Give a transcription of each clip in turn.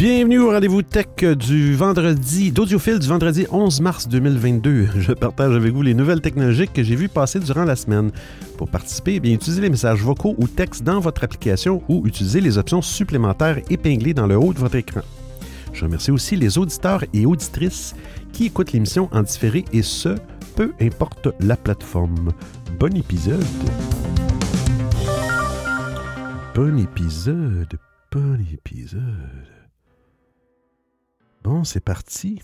Bienvenue au rendez-vous tech du vendredi, d'Audiophile du vendredi 11 mars 2022. Je partage avec vous les nouvelles technologiques que j'ai vues passer durant la semaine. Pour participer, eh bien, utilisez les messages vocaux ou textes dans votre application ou utilisez les options supplémentaires épinglées dans le haut de votre écran. Je remercie aussi les auditeurs et auditrices qui écoutent l'émission en différé et ce, peu importe la plateforme. Bon épisode. Bon épisode. Bon épisode. Bon, c'est parti.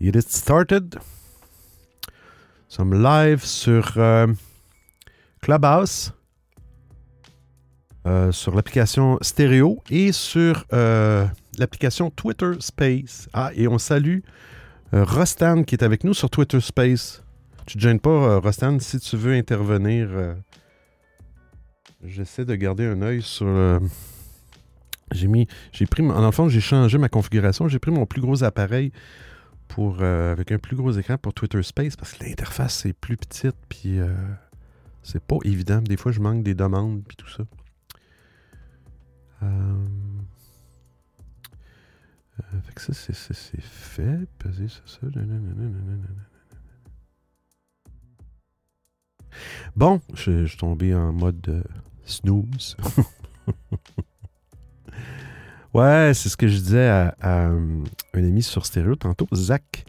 It is started. Nous live sur euh, Clubhouse, euh, sur l'application Stéréo et sur euh, l'application Twitter Space. Ah, et on salue Rostan qui est avec nous sur Twitter Space. Tu te gênes pas, Rostan, si tu veux intervenir. J'essaie de garder un œil sur j'ai mis, j'ai pris, en enfant, j'ai changé ma configuration. J'ai pris mon plus gros appareil pour, euh, avec un plus gros écran pour Twitter Space parce que l'interface est plus petite puis euh, c'est pas évident. Des fois, je manque des demandes puis tout ça. Euh, ça, c'est, fait. Peser ça, ça. Bon, je, suis tombé en mode snooze. Ouais, c'est ce que je disais à, euh, un ami sur stéréo tantôt, Zach.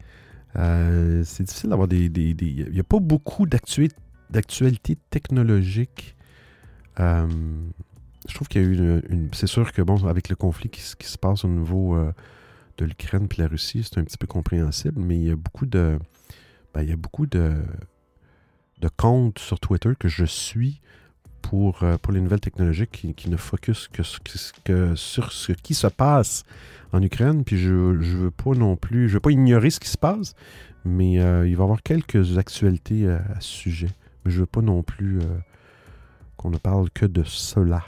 Euh, c'est difficile d'avoir des. Il n'y a pas beaucoup d'actualité technologique. Euh, je trouve qu'il y a eu une. c'est sûr que, bon, avec le conflit qui, se passe au niveau de l'Ukraine et la Russie, c'est un petit peu compréhensible, mais il y a beaucoup de. Ben, il y a beaucoup de, de comptes sur Twitter que je suis pour, euh, pour les nouvelles technologies qui, ne focus que, que, sur ce qui se passe en Ukraine. Puis je ne veux pas non plus, je veux pas ignorer ce qui se passe, mais euh, il va y avoir quelques actualités à, ce sujet. Mais je veux pas non plus euh, qu'on ne parle que de cela.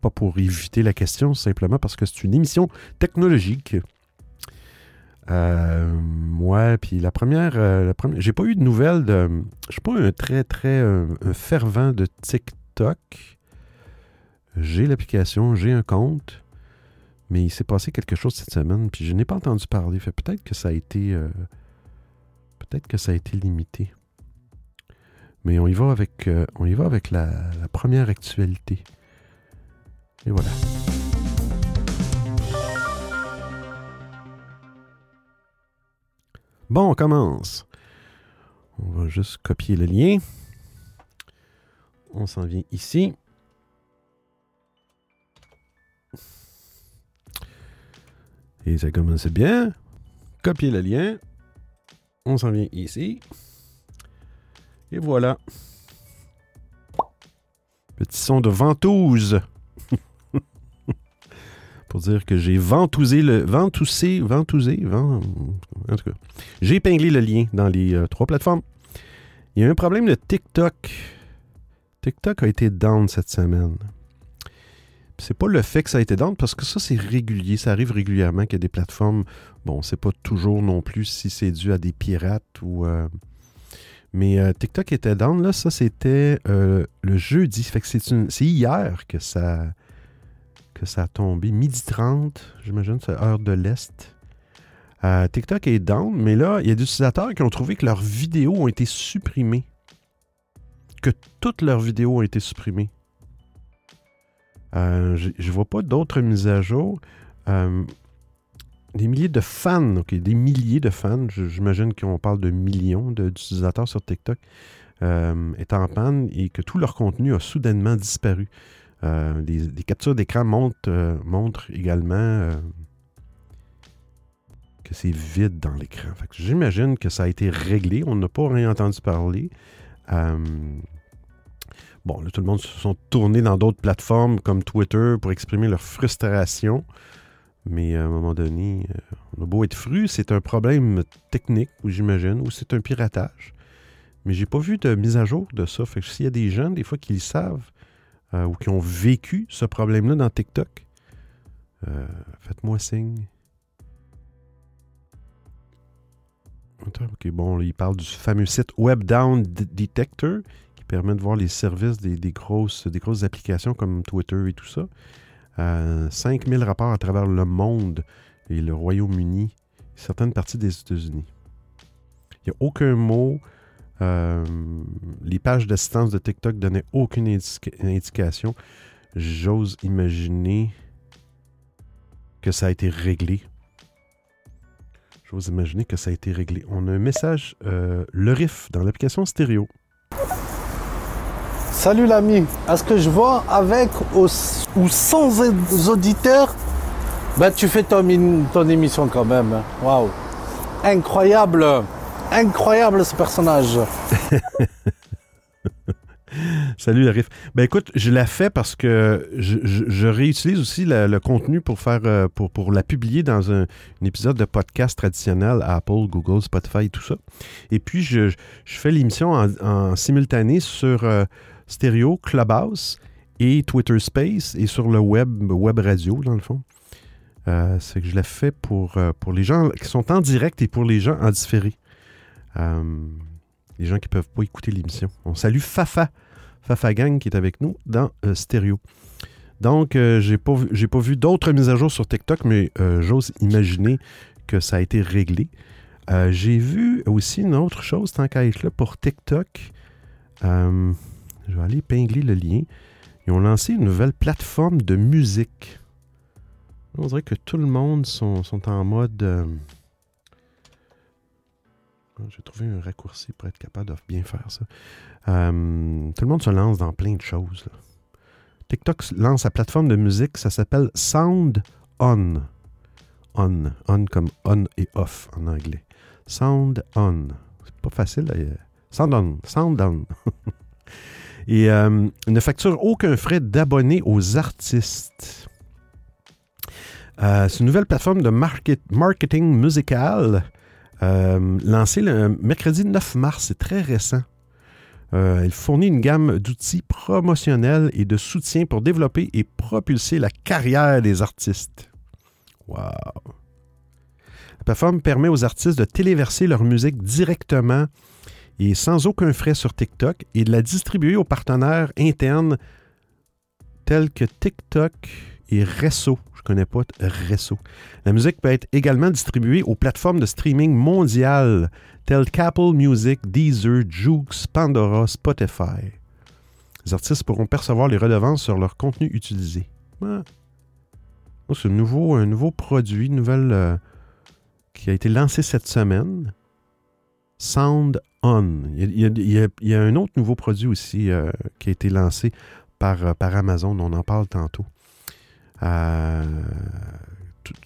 Pas pour éviter la question, simplement parce que c'est une émission technologique. moi, puis la première, première j'ai pas eu de nouvelles de. Je suis pas un très, très fervent de J'ai l'application, j'ai un compte, mais il s'est passé quelque chose cette semaine, puis je n'ai pas entendu parler. Fait peut-être que ça a été. Euh, peut-être que ça a été limité. Mais on y va avec, euh, on y va avec la première actualité. Et voilà. Bon, on commence. On va juste copier le lien. On s'en vient ici. Et ça commence bien. Copier le lien. On s'en vient ici. Et voilà. Petit son de ventouse. Pour dire que j'ai ventousé le. Ventousé. Ventousé. Vent, en tout cas. J'ai épinglé le lien dans les euh, trois plateformes. Il y a un problème de TikTok TikTok a été down cette semaine. C'est pas le fait que ça a été down, parce que ça, c'est régulier. Ça arrive régulièrement qu'il y a des plateformes. Bon, c'est pas toujours non plus si c'est dû à des pirates ou. Euh, mais euh, TikTok était down, là. Ça, c'était euh, le jeudi. Fait que c'est, hier que ça, que ça a tombé. Midi 30, j'imagine, c'est heure de l'Est. TikTok est down, mais là, il y a des utilisateurs qui ont trouvé que leurs vidéos ont été supprimées que toutes leurs vidéos ont été supprimées. Euh, je ne vois pas d'autres mises à jour. Euh, des milliers de fans, des milliers de fans, j'imagine qu'on parle de millions d'utilisateurs sur TikTok, euh, est en panne et que tout leur contenu a soudainement disparu. les, captures d'écran montrent, montrent, également que c'est vide dans l'écran. J'imagine que ça a été réglé. On n'a pas rien entendu parler. Euh, bon, là, tout le monde se sont tournés dans d'autres plateformes comme Twitter pour exprimer leur frustration. Mais à un moment donné, euh, on a beau être fru, c'est un problème technique, j'imagine, ou c'est un piratage. Mais j'ai pas vu de mise à jour de ça. Fait que s'il y a des gens, des fois, qui le savent euh, ou qui ont vécu ce problème-là dans TikTok, faites-moi signe. OK, bon, il parle du fameux site Web Down Detector qui permet de voir les services des, grosses, des grosses applications comme Twitter et tout ça. Euh, 5000 rapports à travers le monde et le Royaume-Uni, certaines parties des États-Unis. Il n'y a aucun mot. Euh, les pages d'assistance de TikTok donnaient aucune indica- indication. J'ose imaginer que ça a été réglé. J'ose imaginer que ça a été réglé. On a un message, euh, le riff, dans l'application stéréo. Salut l'ami, est-ce que je vois avec ou, ou sans auditeurs? Ben tu fais ton, ton émission quand même. hein. Waouh. Incroyable. Incroyable ce personnage. Salut le riff. Ben écoute, je la fais parce que je, réutilise aussi le contenu pour faire euh, pour, la publier dans un, épisode de podcast traditionnel Apple, Google, Spotify et tout ça. Et puis je, fais l'émission en, simultané sur euh, Stéréo, Clubhouse et Twitter Space et sur le web, web radio dans le fond. Euh, c'est que je la fais pour, pour les gens qui sont en direct et pour les gens en différé. Les gens qui ne peuvent pas écouter l'émission. On salue Fafa, Fafa Gang qui est avec nous dans euh, Stéréo. Donc, euh, j'ai pas vu, vu d'autres mises à jour sur TikTok, mais euh, j'ose imaginer que ça a été réglé. Euh, j'ai vu aussi une autre chose, tant qu'à être là, pour TikTok. Euh, je vais aller épingler le lien. Ils ont lancé une nouvelle plateforme de musique. On dirait que tout le monde sont, sont en mode... euh, j'ai trouvé un raccourci pour être capable de bien faire ça. Euh, tout le monde se lance dans plein de choses. TikTok lance sa plateforme de musique, ça s'appelle Sound On. On. On comme on et off en anglais. Sound On. C'est pas facile. là, euh, Sound On. Sound On. et euh, ne facture aucun frais d'abonné aux artistes. C'est une nouvelle plateforme de market- marketing musical euh, lancée le mercredi 9 mars. C'est très récent. Euh, elle fournit une gamme d'outils promotionnels et de soutien pour développer et propulser la carrière des artistes. Wow! La plateforme permet aux artistes de téléverser leur musique directement et sans aucun frais sur TikTok et de la distribuer aux partenaires internes tels que TikTok et Resso. Je connais pas Resso. La musique peut être également distribuée aux plateformes de streaming mondiales telles qu'Apple Music, Deezer, Joox, Pandora, Spotify. Les artistes pourront percevoir les redevances sur leur contenu utilisé. C'est un nouveau, produit, une euh, qui a été lancé cette semaine. Sound On. Il y a, un autre nouveau produit aussi euh, qui a été lancé euh, par Amazon. On en parle tantôt. Euh,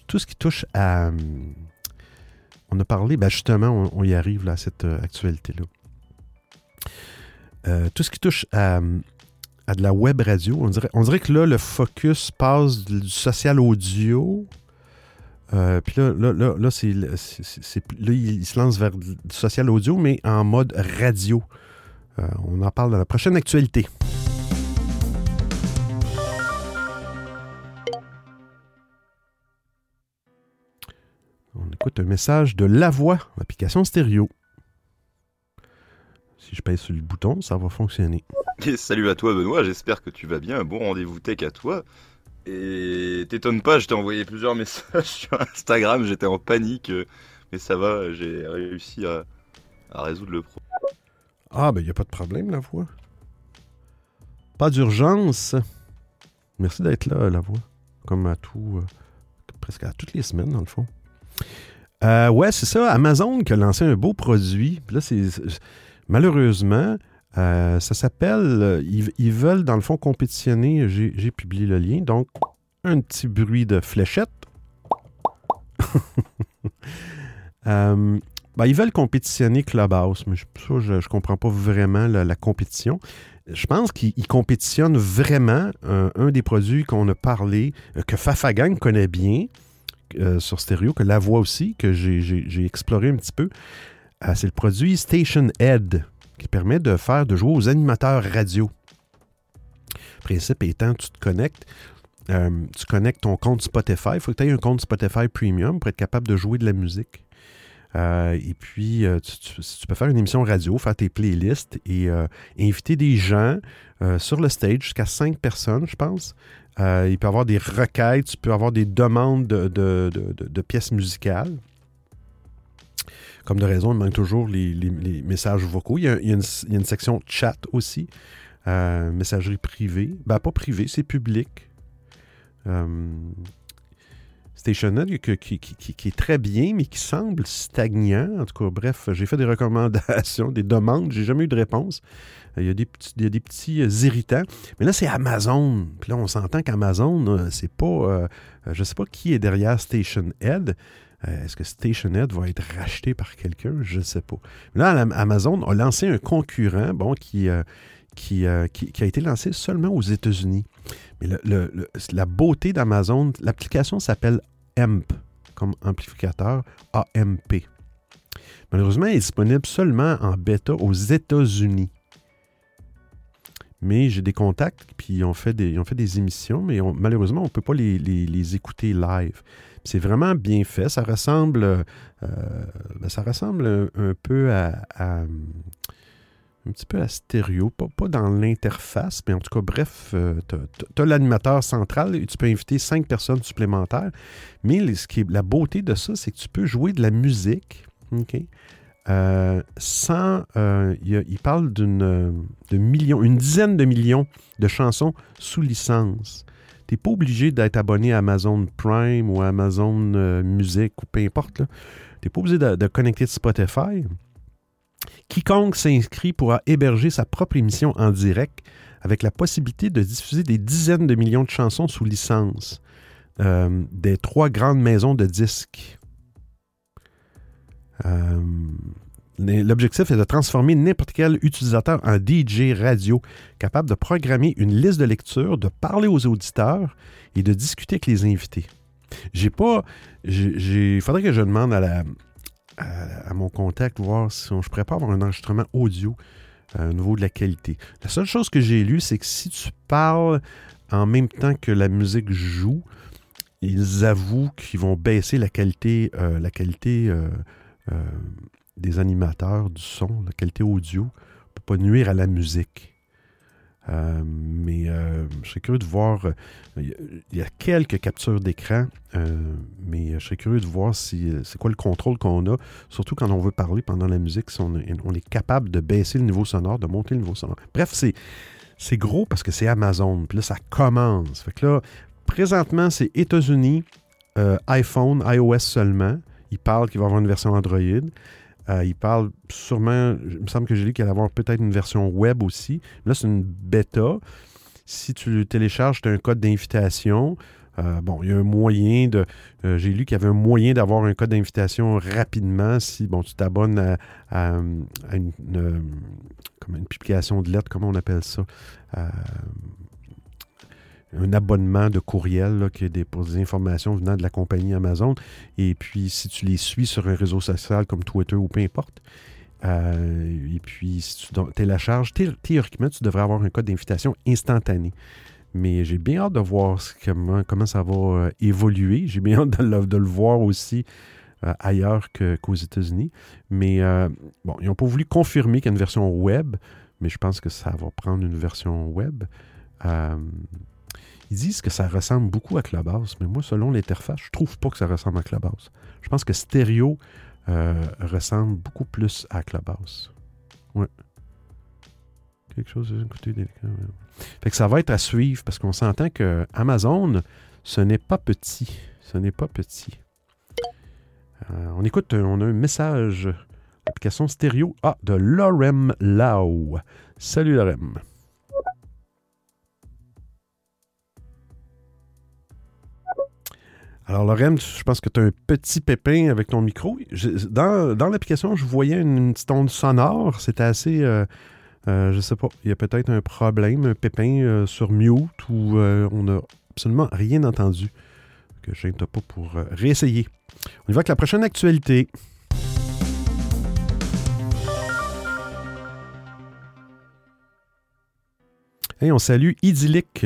tout, ce qui touche à. hum, On a parlé, ben justement, on, y arrive là, à cette euh, actualité-là. Euh, tout ce qui touche à, de la web radio, on dirait, que là, le focus passe du social audio. Euh, puis là, là, là, c'est, là, il, se lance vers du social audio, mais en mode radio. Euh, on en parle dans la prochaine actualité. On écoute un message de La Voix, application stéréo. Si je pèse sur le bouton, ça va fonctionner. Et salut à toi Benoît, j'espère que tu vas bien. Un bon rendez-vous tech à toi. Et t'étonnes pas, je t'ai envoyé plusieurs messages sur Instagram, j'étais en panique. Mais ça va, j'ai réussi à, à résoudre le problème. Ah, ben, il n'y a pas de problème, La Voix. Pas d'urgence. Merci d'être là, La Voix. Comme à tout, euh, presque à toutes les semaines, dans le fond. Euh, ouais, c'est ça. Amazon qui a lancé un beau produit. Malheureusement, euh, ça s'appelle. euh, Ils, veulent, dans le fond, compétitionner. J'ai publié le lien. Donc, un petit bruit de fléchette. Ben, ils veulent compétitionner Clubhouse, mais je, ça, je, je comprends pas vraiment la, compétition. Je pense qu'ils ils compétitionnent vraiment un, un des produits qu'on a parlé, que Fafagang connaît bien euh, sur stéréo, que La Voix aussi, que j'ai- exploré un petit peu. Euh, C'est le produit Station Ed qui permet de faire, de jouer aux animateurs radio. Le principe étant, tu te connectes, euh, tu connectes ton compte Spotify. Il faut que tu aies un compte Spotify Premium pour être capable de jouer de la musique. Et puis, tu, peux faire une émission radio, faire tes playlists et inviter des gens sur le stage, jusqu'à cinq personnes, je pense. il peut y avoir des requêtes, tu peux avoir des demandes de pièces musicales. Comme de raison, il manque toujours les, messages vocaux. Il y, a, une, section chat aussi, euh, messagerie privée. Ben, pas privée, c'est public. Euh, StationNet qui, qui, est très bien, mais qui semble stagnant. En tout cas, bref, j'ai fait des recommandations, des demandes, j'ai jamais eu de réponse. Euh, il y a des petits, des petits irritants. Mais là, c'est Amazon. Puis là, on s'entend qu'Amazon, c'est pas. je ne sais pas qui est derrière StationHead. Euh, est-ce que StationNet va être racheté par quelqu'un? Je ne sais pas. Là, Amazon a lancé un concurrent bon, qui, euh, euh, qui, qui, a été lancé seulement aux États-Unis. Mais la beauté d'Amazon, l'application s'appelle AMP, comme amplificateur AMP. Malheureusement, elle est disponible seulement en bêta aux États-Unis. Mais j'ai des contacts, puis ils ont fait des, ont fait des émissions, mais malheureusement, on ne peut pas les, les écouter live. C'est vraiment bien fait. Ça ressemble, euh, ben, ça ressemble un, peu à, un petit peu à stéréo, pas, dans l'interface, mais en tout cas, bref, euh, tu as, l'animateur central et tu peux inviter cinq personnes supplémentaires. Mais ce la beauté de ça, c'est que tu peux jouer de la musique, OK? Euh, sans. il, parle d'une millions, une dizaine de millions de chansons sous licence tu n'es pas obligé d'être abonné à Amazon Prime ou Amazon euh, Music ou peu importe. Tu n'es pas obligé de, connecter Spotify. Quiconque s'inscrit pourra héberger sa propre émission en direct avec la possibilité de diffuser des dizaines de millions de chansons sous licence euh, des trois grandes maisons de disques. Euh, L'objectif est de transformer n'importe quel utilisateur en DJ radio, capable de programmer une liste de lecture, de parler aux auditeurs et de discuter avec les invités. J'ai pas. Il faudrait que je demande à, la, à, mon contact voir si on, je pourrais pas avoir un enregistrement audio euh, au niveau de la qualité. La seule chose que j'ai lue, c'est que si tu parles en même temps que la musique joue, ils avouent qu'ils vont baisser la qualité, euh, la qualité euh, des animateurs, du son, la qualité audio, ne peut pas nuire à la musique. Euh, mais euh, je serais curieux de voir. Il y, a quelques captures d'écran, euh, mais je serais curieux de voir si c'est quoi le contrôle qu'on a, surtout quand on veut parler pendant la musique, si on est, capable de baisser le niveau sonore, de monter le niveau sonore. Bref, c'est, c'est gros parce que c'est Amazon. Puis là, ça commence. Fait que là, présentement, c'est États-Unis, iPhone, iOS seulement. Il parle qu'il va y avoir une version Android. Euh, il parle sûrement, il me semble que j'ai lu qu'il allait avoir peut-être une version web aussi. Là, c'est une bêta. Si tu télécharges, tu as un code d'invitation. Euh, bon, il y a un moyen de. Euh, j'ai lu qu'il y avait un moyen d'avoir un code d'invitation rapidement si bon, tu t'abonnes à, une, une publication de lettres, comment on appelle ça? Un abonnement de courriel là, qui est pour des informations venant de la compagnie Amazon. Et puis, si tu les suis sur un réseau social comme Twitter ou peu importe, euh, et puis si tu télécharges, théoriquement, tu devrais avoir un code d'invitation instantané. Mais j'ai bien hâte de voir comment, comment ça va euh, évoluer. J'ai bien hâte de le, voir aussi euh, ailleurs qu'aux États-Unis. Mais bon, ils n'ont pas voulu confirmer qu'il y a une version web, mais je pense que ça va prendre une version web. Ils disent que ça ressemble beaucoup à Clubhouse, mais moi, selon l'interface, je trouve pas que ça ressemble à Clubhouse. Je pense que Stereo euh, ressemble beaucoup plus à Clubhouse. Ouais. Quelque chose d'écouter délicat. Fait que ça va être à suivre parce qu'on s'entend que Amazon, ce n'est pas petit. Ce n'est pas petit. Euh, on écoute, on a un message, application stéréo ah, de Lorem Lau. Salut Lorem. Alors, Lorraine, je pense que tu as un petit pépin avec ton micro. dans, l'application, je voyais une, petite onde sonore. C'était assez. Euh, euh, je sais pas. Il y a peut-être un problème, un pépin euh, sur mute où on n'a absolument rien entendu. Que je pas pour réessayer. On y va avec la prochaine actualité. Hey, on salue Idyllic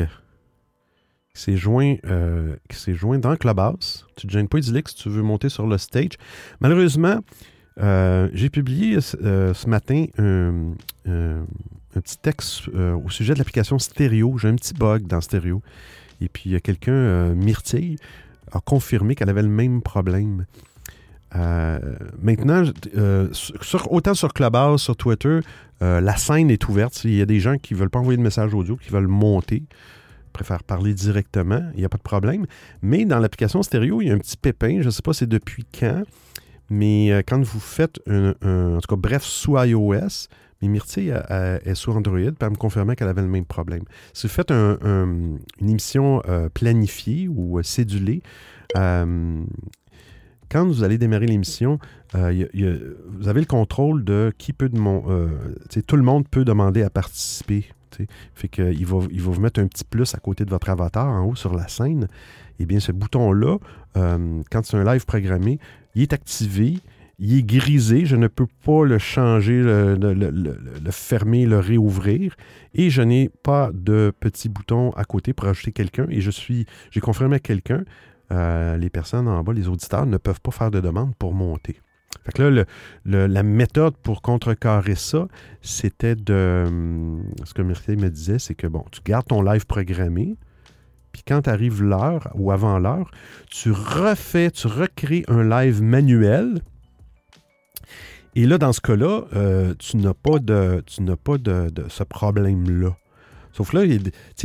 qui s'est joint, euh, joint dans Clubhouse. Tu ne te gênes pas, Idyllic, si tu veux monter sur le stage. Malheureusement, Euh, j'ai publié euh, ce matin un, petit texte au sujet de l'application Stéréo. J'ai un petit bug dans Stéréo. Et puis, quelqu'un, Myrtille, a confirmé qu'elle avait le même problème. Maintenant, autant sur Clubhouse, sur Twitter, la scène est ouverte. Il y a des gens qui ne veulent pas envoyer de message audio, qui veulent monter, préfèrent parler directement. Il n'y a pas de problème. Mais dans l'application stéréo, il y a un petit pépin. Je ne sais pas c'est depuis quand, mais euh, quand vous faites un, En tout cas, bref, sous iOS, mais Myrtille est sous Android, puis elle me confirmait qu'elle avait le même problème. Si vous faites un- un- une émission euh, planifiée ou euh, cédulée, quand vous allez démarrer l'émission, vous avez le contrôle de qui peut demander. tout le monde peut demander à participer. Fait va, il va vous mettre un petit plus à côté de votre avatar en haut sur la scène. Eh bien, ce bouton-là, euh, quand c'est un live programmé, il est activé, il est grisé. Je ne peux pas le changer, le, fermer, le réouvrir. Et je n'ai pas de petit bouton à côté pour ajouter quelqu'un. Et je suis, j'ai confirmé quelqu'un euh, les personnes en bas, les auditeurs, ne peuvent pas faire de demande pour monter. Fait que là, la méthode pour contrecarrer ça, c'était de. hum, Ce que Myrtille me disait, c'est que bon, tu gardes ton live programmé, puis quand arrive l'heure ou avant l'heure, tu refais, tu recrées un live manuel. Et là, dans ce cas-là, euh, tu n'as pas de, tu n'as pas de ce problème-là. Sauf là, il y,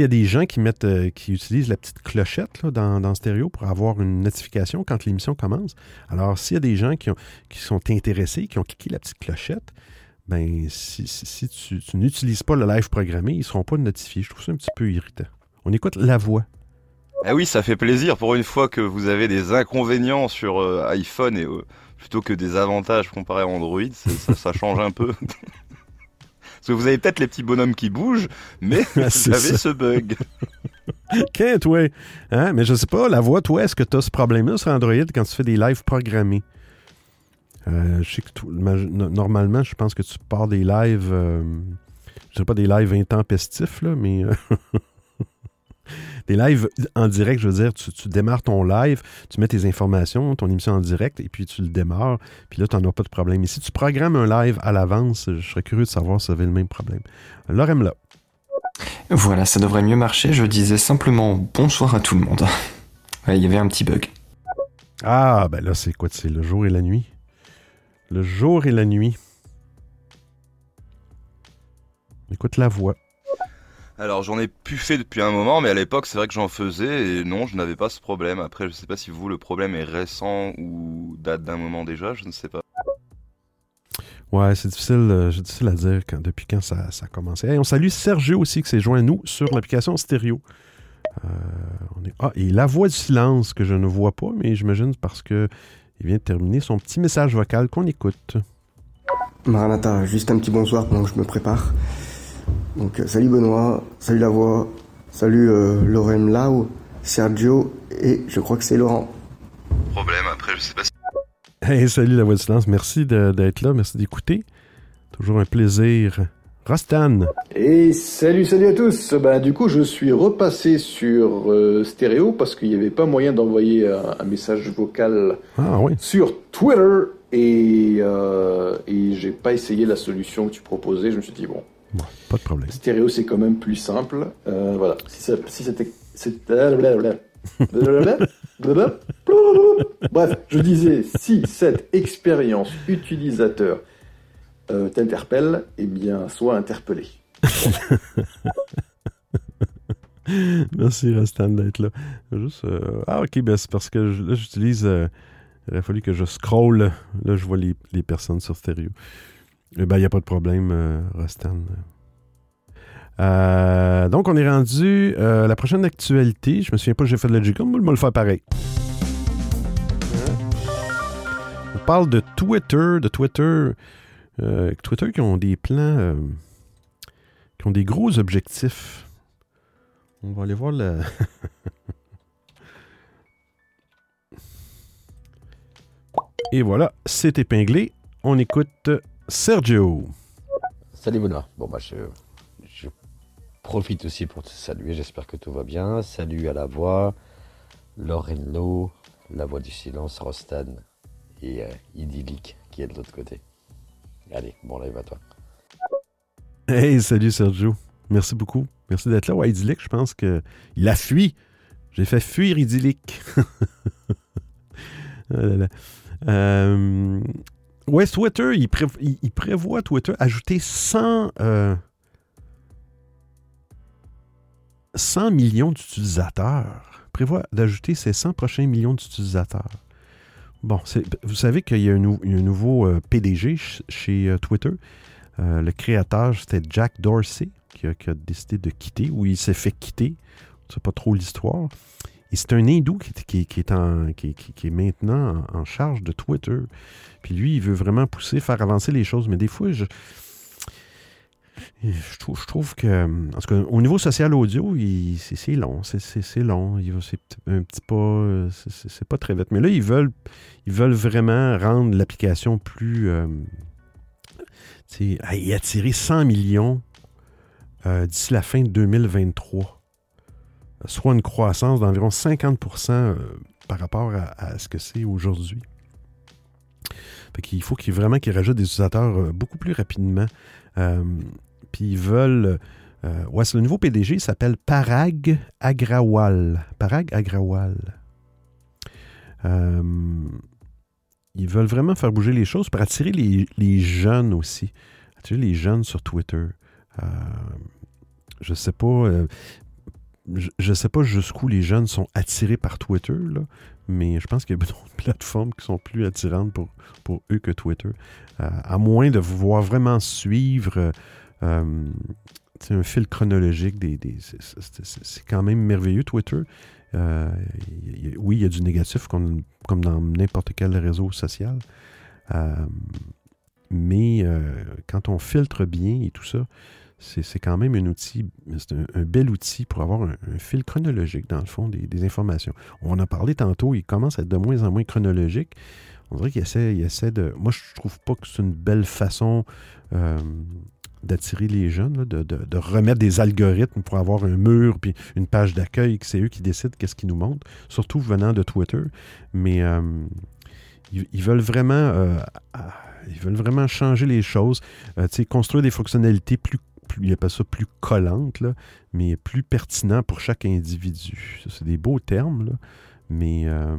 a, des- gens qui mettent, euh, qui utilisent la petite clochette là, dans, dans Stéréo pour avoir une notification quand l'émission commence. Alors, s'il y a des gens qui, ont- qui sont intéressés, qui ont cliqué la petite clochette, ben si, si- si tu, tu n'utilises pas le live programmé, ils ne seront pas notifiés. Je trouve ça un petit peu irritant. On écoute la voix. Ah oui, ça fait plaisir pour une fois que vous avez des inconvénients sur euh, iPhone et euh, plutôt que des avantages comparés à Android, ça change un peu. Parce que vous avez peut-être les petits bonhommes qui bougent, mais Ah, vous avez ça. ce bug. Qu'est, toi? Hein? Mais je sais pas, la voix, toi, est-ce que tu as ce problème-là sur Android quand tu fais des lives programmés? Euh, je sais que tout- ma- no- normalement, je pense que tu pars des lives, euh, je sais pas des lives intempestifs, là, mais euh, des lives en direct, je veux dire, tu, tu démarres ton live, tu mets tes informations, ton émission en direct, et puis tu le démarres, puis là, tu n'en as pas de problème. Et si tu programmes un live à l'avance, je serais curieux de savoir si ça avait le même problème. Lorem là. Voilà, ça devrait mieux marcher. Je disais simplement bonsoir à tout le monde. Ouais, il y avait un petit bug. Ah, ben là, c'est quoi? C'est le jour et la nuit? Le jour et la nuit. Écoute la voix. Alors j'en ai plus fait depuis un moment, mais à l'époque c'est vrai que j'en faisais et non, je n'avais pas ce problème. Après, je sais pas si vous le problème est récent ou date d'un moment déjà, je ne sais pas. Ouais, c'est difficile, euh, c'est difficile à dire quand- depuis quand ça, ça a commencé. Hey, on salue Sergio aussi qui s'est joint à nous sur l'application stéréo. Euh, on est... Ah, et la voix du silence que je ne vois pas, mais j'imagine parce que il vient de terminer son petit message vocal qu'on écoute. Maranatha, juste un petit bonsoir pendant que je me prépare. Donc euh, salut Benoît, salut la voix, salut euh, Lorem Lau, Sergio et je crois que c'est Laurent. Problème, après je sais pas si... Hey, salut la voix du silence. Merci de- d'être là, merci d'écouter. Toujours un plaisir. Rostan. Et salut, salut à tous. Bah, du coup, je suis repassé sur euh, stéréo parce qu'il n'y avait pas moyen d'envoyer un, un message vocal Ah oui. sur Twitter et, euh, et j'ai pas essayé la solution que tu proposais. Je me suis dit bon, Bon, pas de problème. stéréo c'est quand même plus simple. Euh, voilà. Si, ça- si c'était, c'est- blablabla. Blablabla. Blablabla. Bref, je disais si cette expérience utilisateur euh, t'interpelle, eh bien, sois interpellé. Merci Rostan d'être là. Juste, euh, Ah ok, ben c'est parce que je- là j'utilise. euh, il aurait fallu que je scroll. Là, je vois les, les personnes sur stéréo. Eh ben, il n'y a pas de problème, euh, Rostan. Euh, donc, on est rendu euh, à la prochaine actualité. Je me souviens pas, j'ai fait de la G-Com, mais je vais le faire pareil. On parle de Twitter, de Twitter. euh, Twitter qui ont des plans, euh, qui ont des gros objectifs. On va aller voir la. Et voilà, c'est épinglé. On écoute Sergio. Salut Benoît. Bon bah je, je profite aussi pour te saluer. J'espère que tout va bien. Salut à la voix, Lorenlo, la voix du silence, Rostan et euh, idyllique qui est de l'autre côté. Allez, bon live à toi. Hey, salut Sergio. Merci beaucoup. Merci d'être là. Ouais, idyllique, je pense que il a fui. J'ai fait fuir idyllique. Ah là là. Euh, ouais, Twitter, il, pré- il- prévoit Twitter ajouter 100, euh, 100 millions d'utilisateurs. Prévoit d'ajouter ces 100 prochains millions d'utilisateurs. Bon, vous savez qu'il y a un, nouveau euh, PDG ch- chez euh, Twitter. Le créateur, c'était Jack Dorsey, qui a, qui a décidé de quitter, ou il s'est fait quitter. C'est pas trop l'histoire. Et c'est un hindou qui, est- en- qui, est maintenant en, charge de Twitter. Puis lui, il veut vraiment pousser, faire avancer les choses. Mais des fois, je, trouve, je trouve que, en tout cas, au niveau social audio, c'est long. C'est- long. C'est un petit pas. c'est- pas très vite. Mais là, ils veulent, ils veulent vraiment rendre l'application plus. euh, et attirer 100 millions euh, d'ici la fin de 2023. Soit une croissance d'environ 50% euh, par rapport à, ce que c'est aujourd'hui. Fait qu'il faut vraiment qu'ils rajoutent des utilisateurs euh, beaucoup plus rapidement. Euh, Puis ils veulent. ouais, c'est le nouveau PDG, il s'appelle Parag Agrawal. Parag Agrawal. Ils veulent vraiment faire bouger les choses pour attirer les, jeunes aussi. Attirer les jeunes sur Twitter. Je sais pas. Je, je sais pas jusqu'où les jeunes sont attirés par Twitter, là, mais je pense qu'il y a d'autres plateformes qui sont plus attirantes pour, pour eux que Twitter. Euh, à moins de vouloir vraiment suivre euh, un fil chronologique des. c'est- quand même merveilleux, Twitter. Euh, oui, il y a du négatif comme, comme dans n'importe quel réseau social. Mais quand on filtre bien et tout ça, c'est quand même un outil, c'est un, bel outil pour avoir un, fil chronologique, dans le fond, des, informations. On en a parlé tantôt, il commence à être de moins en moins chronologique. On dirait qu'il essaie, il essaie de. Moi, je trouve pas que c'est une belle façon euh, d'attirer les jeunes, de, de- remettre des algorithmes pour avoir un mur puis une page d'accueil, que c'est eux qui décident qu'est-ce qu'ils nous montrent, surtout venant de Twitter. Mais euh, ils, veulent vraiment. euh, ils veulent vraiment changer les choses, construire des fonctionnalités plus, plus, ils appellent ça plus collantes, là, mais plus pertinents pour chaque individu. C'est des beaux termes, mais, euh,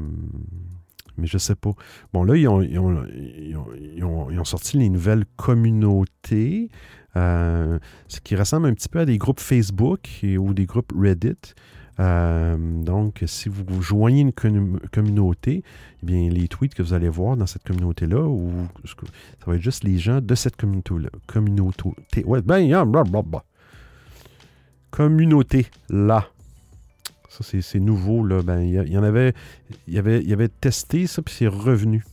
mais je sais pas. Bon, là, ils ont, ils ont- ils ont- ils ont- sorti les nouvelles communautés, euh, ce qui ressemble un petit peu à des groupes Facebook ou des groupes Reddit. Euh, donc, si vous joignez une commu- communauté, eh bien, les tweets que vous allez voir dans cette communauté-là, ou ça va être juste les gens de cette communauté-là. Communauté. Ben, yeah, blablabla. Communauté-là. Ça, c'est- nouveau, là. Ben, il y, en avait. Il avait, y avait testé ça, puis c'est revenu.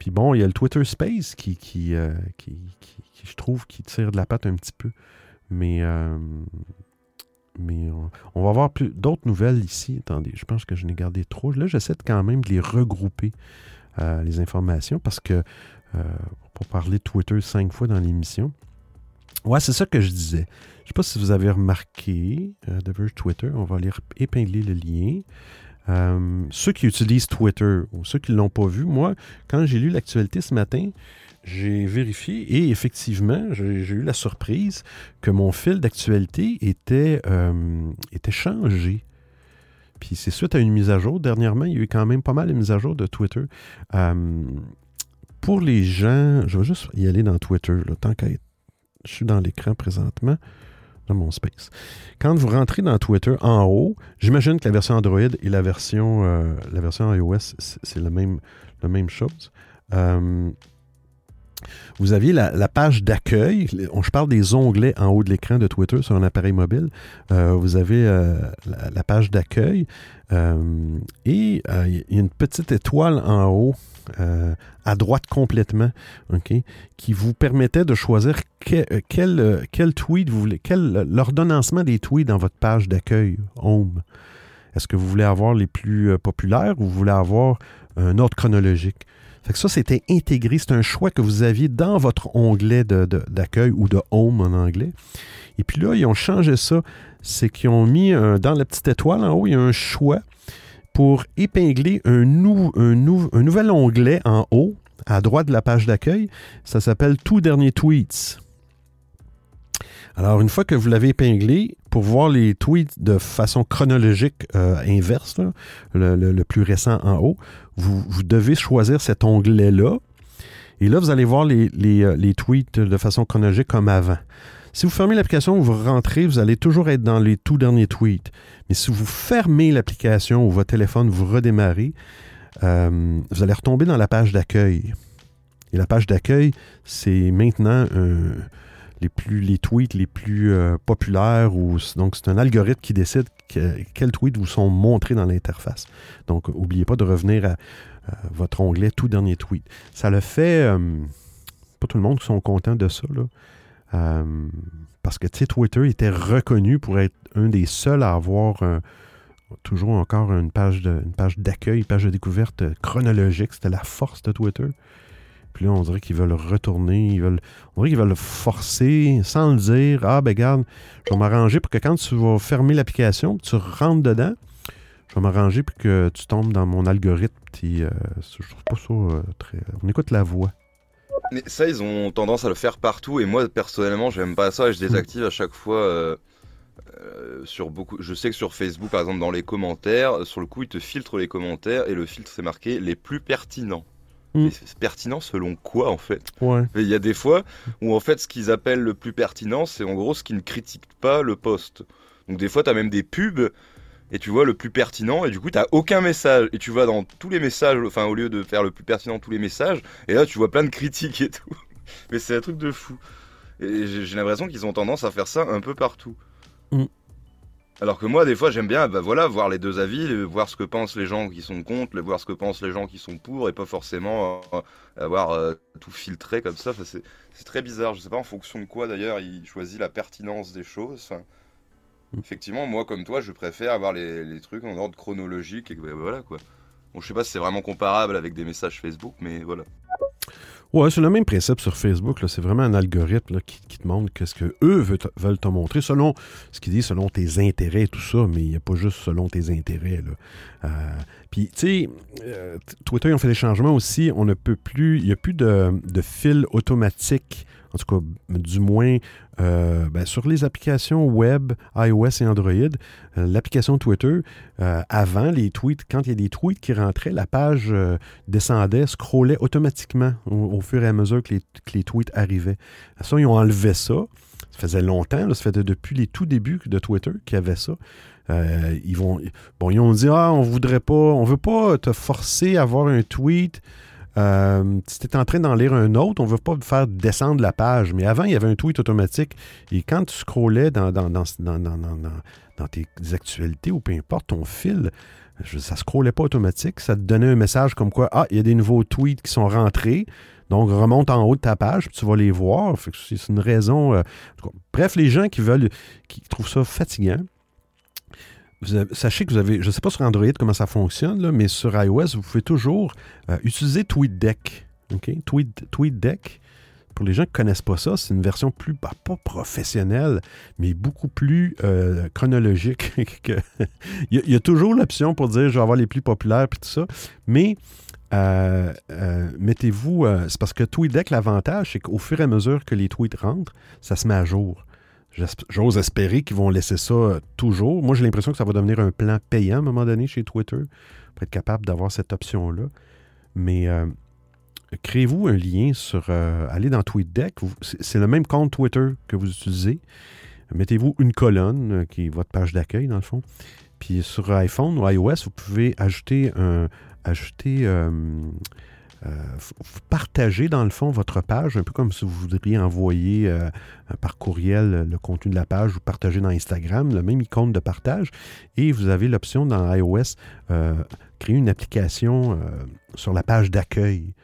Puis bon, il y a le Twitter Space qui, qui, euh, qui, je trouve, qui tire de la patte un petit peu. Mais, euh, mais on, on va avoir d'autres nouvelles ici. Attendez, je pense que je n'ai gardé trop. Là, j'essaie quand même de les regrouper, euh, les informations, parce que euh, pour parler Twitter cinq fois dans l'émission. Ouais, c'est ça que je disais. Je ne sais pas si vous avez remarqué, euh, Twitter, on va aller épingler le lien. Euh, ceux qui utilisent Twitter ou ceux qui ne l'ont pas vu, moi, quand j'ai lu l'actualité ce matin, j'ai vérifié et effectivement, j'ai eu la surprise que mon fil d'actualité était, euh, était changé. Puis c'est suite à une mise à jour. Dernièrement, il y a eu quand même pas mal de mises à jour de Twitter. Euh, pour les gens, je vais juste y aller dans Twitter, tant qu'à Je suis dans l'écran présentement, dans mon space. Quand vous rentrez dans Twitter en haut, j'imagine que la version Android et la version, euh, la version iOS, c'est même, la même chose. Vous aviez la, page d'accueil. Je parle des onglets en haut de l'écran de Twitter sur un appareil mobile. Euh, vous avez euh, la, page d'accueil euh, et il y a une petite étoile en haut, à droite complètement, qui vous permettait de choisir que- quel, tweet quel l'ordonnancement des tweets dans votre page d'accueil Home. Est-ce que vous voulez avoir les plus populaires ou vous voulez avoir un ordre chronologique? Fait que ça, c'était intégré. C'est un choix que vous aviez dans votre onglet d'accueil ou de home en anglais. Et puis là, ils ont changé ça. C'est qu'ils ont mis un- dans la petite étoile en haut, il y a un choix. pour épingler un, un nouvel onglet en haut, à droite de la page d'accueil. Ça s'appelle Tout dernier tweets. Alors, une fois que vous l'avez épinglé, pour voir les tweets de façon chronologique euh, inverse, le, plus récent en haut, vous, devez choisir cet onglet-là. Et là, vous allez voir euh, les tweets de façon chronologique comme avant. Si vous fermez l'application, vous rentrez, vous allez toujours être dans les tout derniers tweets. Mais si vous fermez l'application ou votre téléphone, vous redémarrez, euh, vous allez retomber dans la page d'accueil. Et la page d'accueil, c'est maintenant euh, les, plus, tweets les plus euh, populaires. Ou, donc, c'est un algorithme qui décide que- quels tweets vous sont montrés dans l'interface. Donc, n'oubliez pas de revenir à, votre onglet Tout dernier tweet. Ça le fait. euh, pas tout le monde qui sont contents de ça. Euh, parce que Twitter était reconnu pour être un des seuls à avoir toujours encore une page de- une page d'accueil, une page de découverte chronologique. C'était la force de Twitter. Puis là, on dirait qu'ils veulent retourner, ils veulent, on dirait qu'ils veulent forcer sans le dire. Ah, ben garde, je vais m'arranger pour que quand tu vas fermer l'application, tu rentres dedans, je vais m'arranger pour que tu tombes dans mon algorithme. Euh, je trouve pas ça euh, très. On écoute la voix. Mais ça, ils ont tendance à le faire partout. Et moi, personnellement, j'aime pas ça. Et je désactive à chaque fois. euh, sur beaucoup, je sais que sur Facebook, par exemple, dans les commentaires, sur le coup, ils te filtrent les commentaires et le filtre c'est marqué les plus pertinents. Mm. Mais c'est pertinent selon quoi en fait? Ouais. Il y a des fois où en fait ce qu'ils appellent le plus pertinent, c'est en gros ce qui ne critique pas le post. Donc des fois, tu as même des pubs et tu vois le plus pertinent et du coup, tu aucun message. Et tu vas dans tous les messages, enfin au lieu de faire le plus pertinent tous les messages, et là tu vois plein de critiques et tout. Mais c'est un truc de fou. Et j'ai j'ai l'impression qu'ils ont tendance à faire ça un peu partout. Mm. Alors que moi, des fois, j'aime bien bah, voilà, voir les deux avis, le- voir ce que pensent les gens qui sont contre, voir ce que pensent les gens qui sont pour, et pas forcément euh, avoir euh, tout filtré comme ça. Enfin, c'est très bizarre. Je sais pas en fonction de quoi d'ailleurs il choisit la pertinence des choses. Enfin, Mm. effectivement, moi, comme toi, je préfère avoir les, les trucs en ordre chronologique et bah, voilà quoi. Bon, je sais pas si c'est vraiment comparable avec des messages Facebook, mais voilà. Ouais, c'est le même principe sur Facebook. C'est vraiment un algorithme là, qui, te montre qu'est-ce que eux veulent te, montrer selon ce qu'ils disent, selon tes intérêts et tout ça, mais il n'y a pas juste selon tes intérêts. Euh, Puis, tu sais, euh, Twitter, ils ont fait des changements aussi. On ne peut plus, il n'y a plus de fil automatique, en tout cas, du moins euh, ben, sur les applications web, iOS et Android. euh, L'application Twitter, euh, avant les tweets, quand il y a des tweets qui rentraient, la page descendait, scrollait automatiquement au, fur et à mesure que les, tweets arrivaient. Ça, ils ont enlevé ça. Ça faisait longtemps, ça faisait depuis les tout débuts de Twitter qu'il y avait ça. Ils vont, bon, ils ont dit ah, on voudrait pas, on veut pas te forcer à avoir un tweet. Euh, si tu es en train d'en lire un autre, on veut pas faire descendre la page. Mais avant, il y avait un tweet automatique. Et quand tu scrollais dans, dans, dans, dans, tes actualités ou peu importe ton fil, ça scrollait pas automatique. Ça te donnait un message comme quoi, ah, il y a des nouveaux tweets qui sont rentrés. Donc, remonte en haut de ta page, puis tu vas les voir. C'est une raison. euh, bref, les gens qui veulent, qui trouvent ça fatigant, sachez que vous avez, je ne sais pas sur Android comment ça fonctionne, là, mais sur iOS, vous pouvez toujours euh, utiliser TweetDeck. OK? Tweet, TweetDeck. Pour les gens qui ne connaissent pas ça, c'est une version plus, bah, pas professionnelle, mais beaucoup plus euh, chronologique. que- il, y a, toujours l'option pour dire je vais avoir les plus populaires et tout ça, mais euh, euh, mettez-vous. c'est parce que TweetDeck, l'avantage, c'est qu'au fur et à mesure que les tweets rentrent, ça se met à jour. J'ose espérer qu'ils vont laisser ça euh, toujours. Moi, j'ai l'impression que ça va devenir un plan payant à un moment donné chez Twitter pour être capable d'avoir cette option-là. Mais euh, créez-vous un lien sur. euh, allez dans TweetDeck. C'est le même compte Twitter que vous utilisez. Mettez-vous une colonne qui est votre page d'accueil, dans le fond. Puis sur iPhone ou iOS, vous pouvez ajouter un. Ajouter. Euh, partager dans le fond votre page, un peu comme si vous voudriez envoyer euh, par courriel euh, le contenu de la page ou partager dans Instagram, le même icône de partage. Et vous avez l'option dans iOS, euh, créer une application sur la page d'accueil.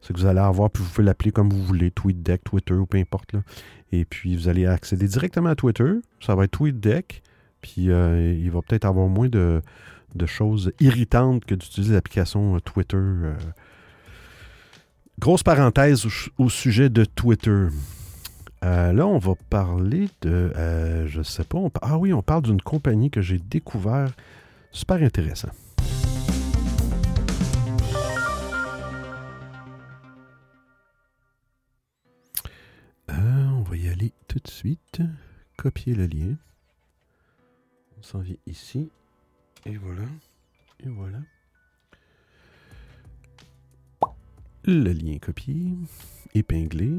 C'est que vous allez avoir, puis vous pouvez l'appeler comme vous voulez, TweetDeck, Twitter ou peu importe. Là. Et puis vous allez accéder directement à Twitter. Ça va être TweetDeck. Puis il va peut-être avoir moins de, choses irritantes que d'utiliser l'application Twitter. Grosse parenthèse au, sujet de Twitter. Euh, là, on va parler de. Euh, je sais pas. Ah oui, on parle d'une compagnie que j'ai découvert. Super intéressant. Euh, on va y aller tout de suite. Copier le lien. On s'en vient ici. Et voilà. Et voilà. Le lien copié. Épinglé.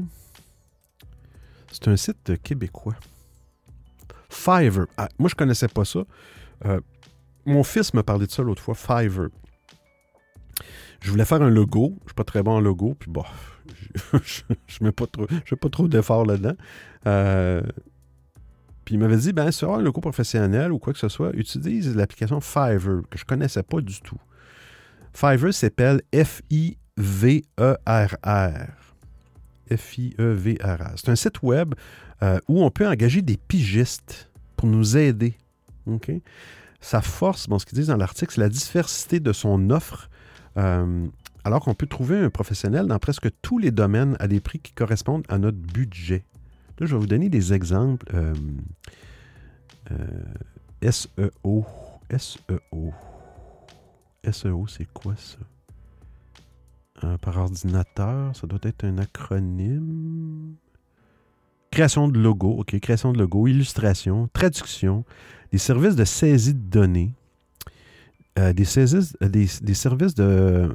C'est un site québécois. Fiverr. Ah, moi, je connaissais pas ça. Euh, mon fils m'a parlé de ça l'autre fois. Fiverr. Je voulais faire un logo. Je suis pas très bon en logo. Puis je ne mets pas trop, trop d'efforts là-dedans. Euh, puis il m'avait dit, ben, sur un logo professionnel ou quoi que ce soit, utilise l'application Fiverr, que je connaissais pas du tout. Fiverr s'appelle F-I-V-E-R-R. F-I-E-V-R-R. C'est un site web euh, où on peut engager des pigistes pour nous aider. Sa force, bon, ce qu'ils disent dans l'article, c'est la diversité de son offre. Euh, alors qu'on peut trouver un professionnel dans presque tous les domaines à des prix qui correspondent à notre budget. Là, je vais vous donner des exemples. Euh, SEO. SEO. SEO, c'est quoi ça? Par ordinateur, ça doit être un acronyme. Création de logo, OK, création de logo, illustration, traduction, des services de saisie de données, euh, des, saisies, euh, des, services de,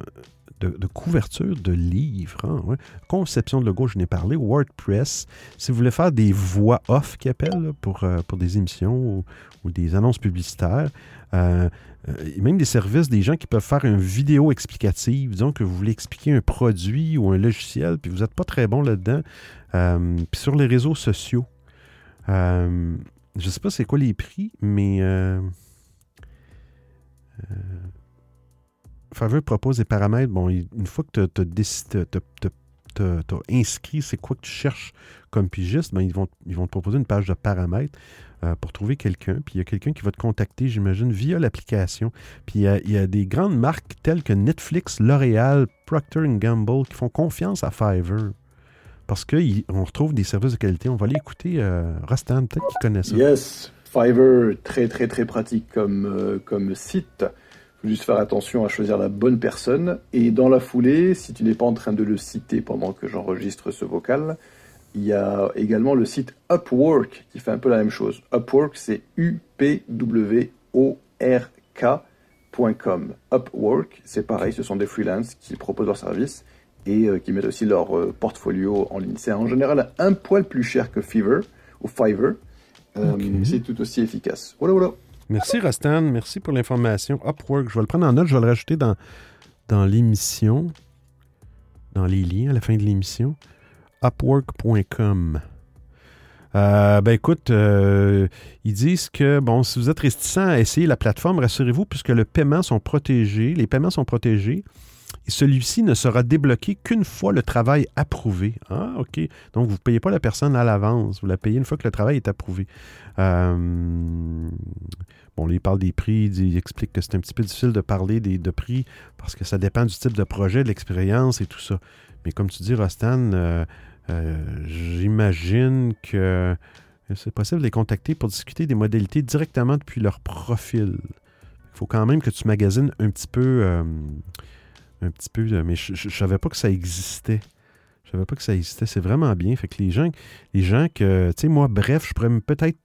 de, couverture de livres, hein, conception de logo, je n'ai parlé, WordPress. Si vous voulez faire des voix off qui appellent pour, euh, pour des émissions ou, des annonces publicitaires, même des services, des gens qui peuvent faire une vidéo explicative, disons que vous voulez expliquer un produit ou un logiciel, puis vous n'êtes pas très bon là-dedans, puis sur les réseaux sociaux. je ne sais pas c'est quoi les prix, mais Faveur propose des paramètres. Bon, une fois que tu as, inscrit c'est quoi que tu cherches comme pigiste, ben, ils, vont, te proposer une page de paramètres euh, pour trouver quelqu'un. Puis il y a quelqu'un qui va te contacter, j'imagine, via l'application. Puis il y, a, des grandes marques telles que Netflix, L'Oréal, Procter Gamble qui font confiance à Fiverr. Parce qu'on retrouve des services de qualité. On va aller écouter euh, peut-être qu'il connaît ça. Yes, Fiverr, très très très pratique comme, euh, comme site faut juste faire attention à choisir la bonne personne. Et dans la foulée, si tu n'es pas en train de le citer pendant que j'enregistre ce vocal, il y a également le site Upwork qui fait un peu la même chose. Upwork, c'est U-P-W-O-R-K.com. Upwork, c'est pareil, ce sont des freelances qui proposent leurs services et euh, qui mettent aussi leur euh, portfolio en ligne. C'est en général un poil plus cher que Fiverr ou Fiverr, euh, mais c'est tout aussi efficace. Voilà, voilà. Merci, Rastan. Merci pour l'information. Upwork, je vais le prendre en note, je vais le rajouter dans, dans l'émission, dans les liens à la fin de l'émission. Upwork.com. Euh, ben écoute, euh, ils disent que, bon, si vous êtes réticent à essayer la plateforme, rassurez-vous, puisque le paiement sont protégés, les paiements sont protégés, celui-ci ne sera débloqué qu'une fois le travail approuvé. Ah, OK. Donc, vous ne payez pas la personne à l'avance, vous la payez une fois que le travail est approuvé. Euh, bon, il parle des prix, il explique que c'est un petit peu difficile de parler des, de prix parce que ça dépend du type de projet, de l'expérience et tout ça. Mais comme tu dis, Rostan, euh, euh, j'imagine que c'est possible de les contacter pour discuter des modalités directement depuis leur profil. Il faut quand même que tu magasines un petit peu, un petit peu, mais je ne savais pas que ça existait. Je savais pas que ça existait. C'est vraiment bien. Fait que les gens, les gens que, tu sais, moi, bref, je pourrais peut-être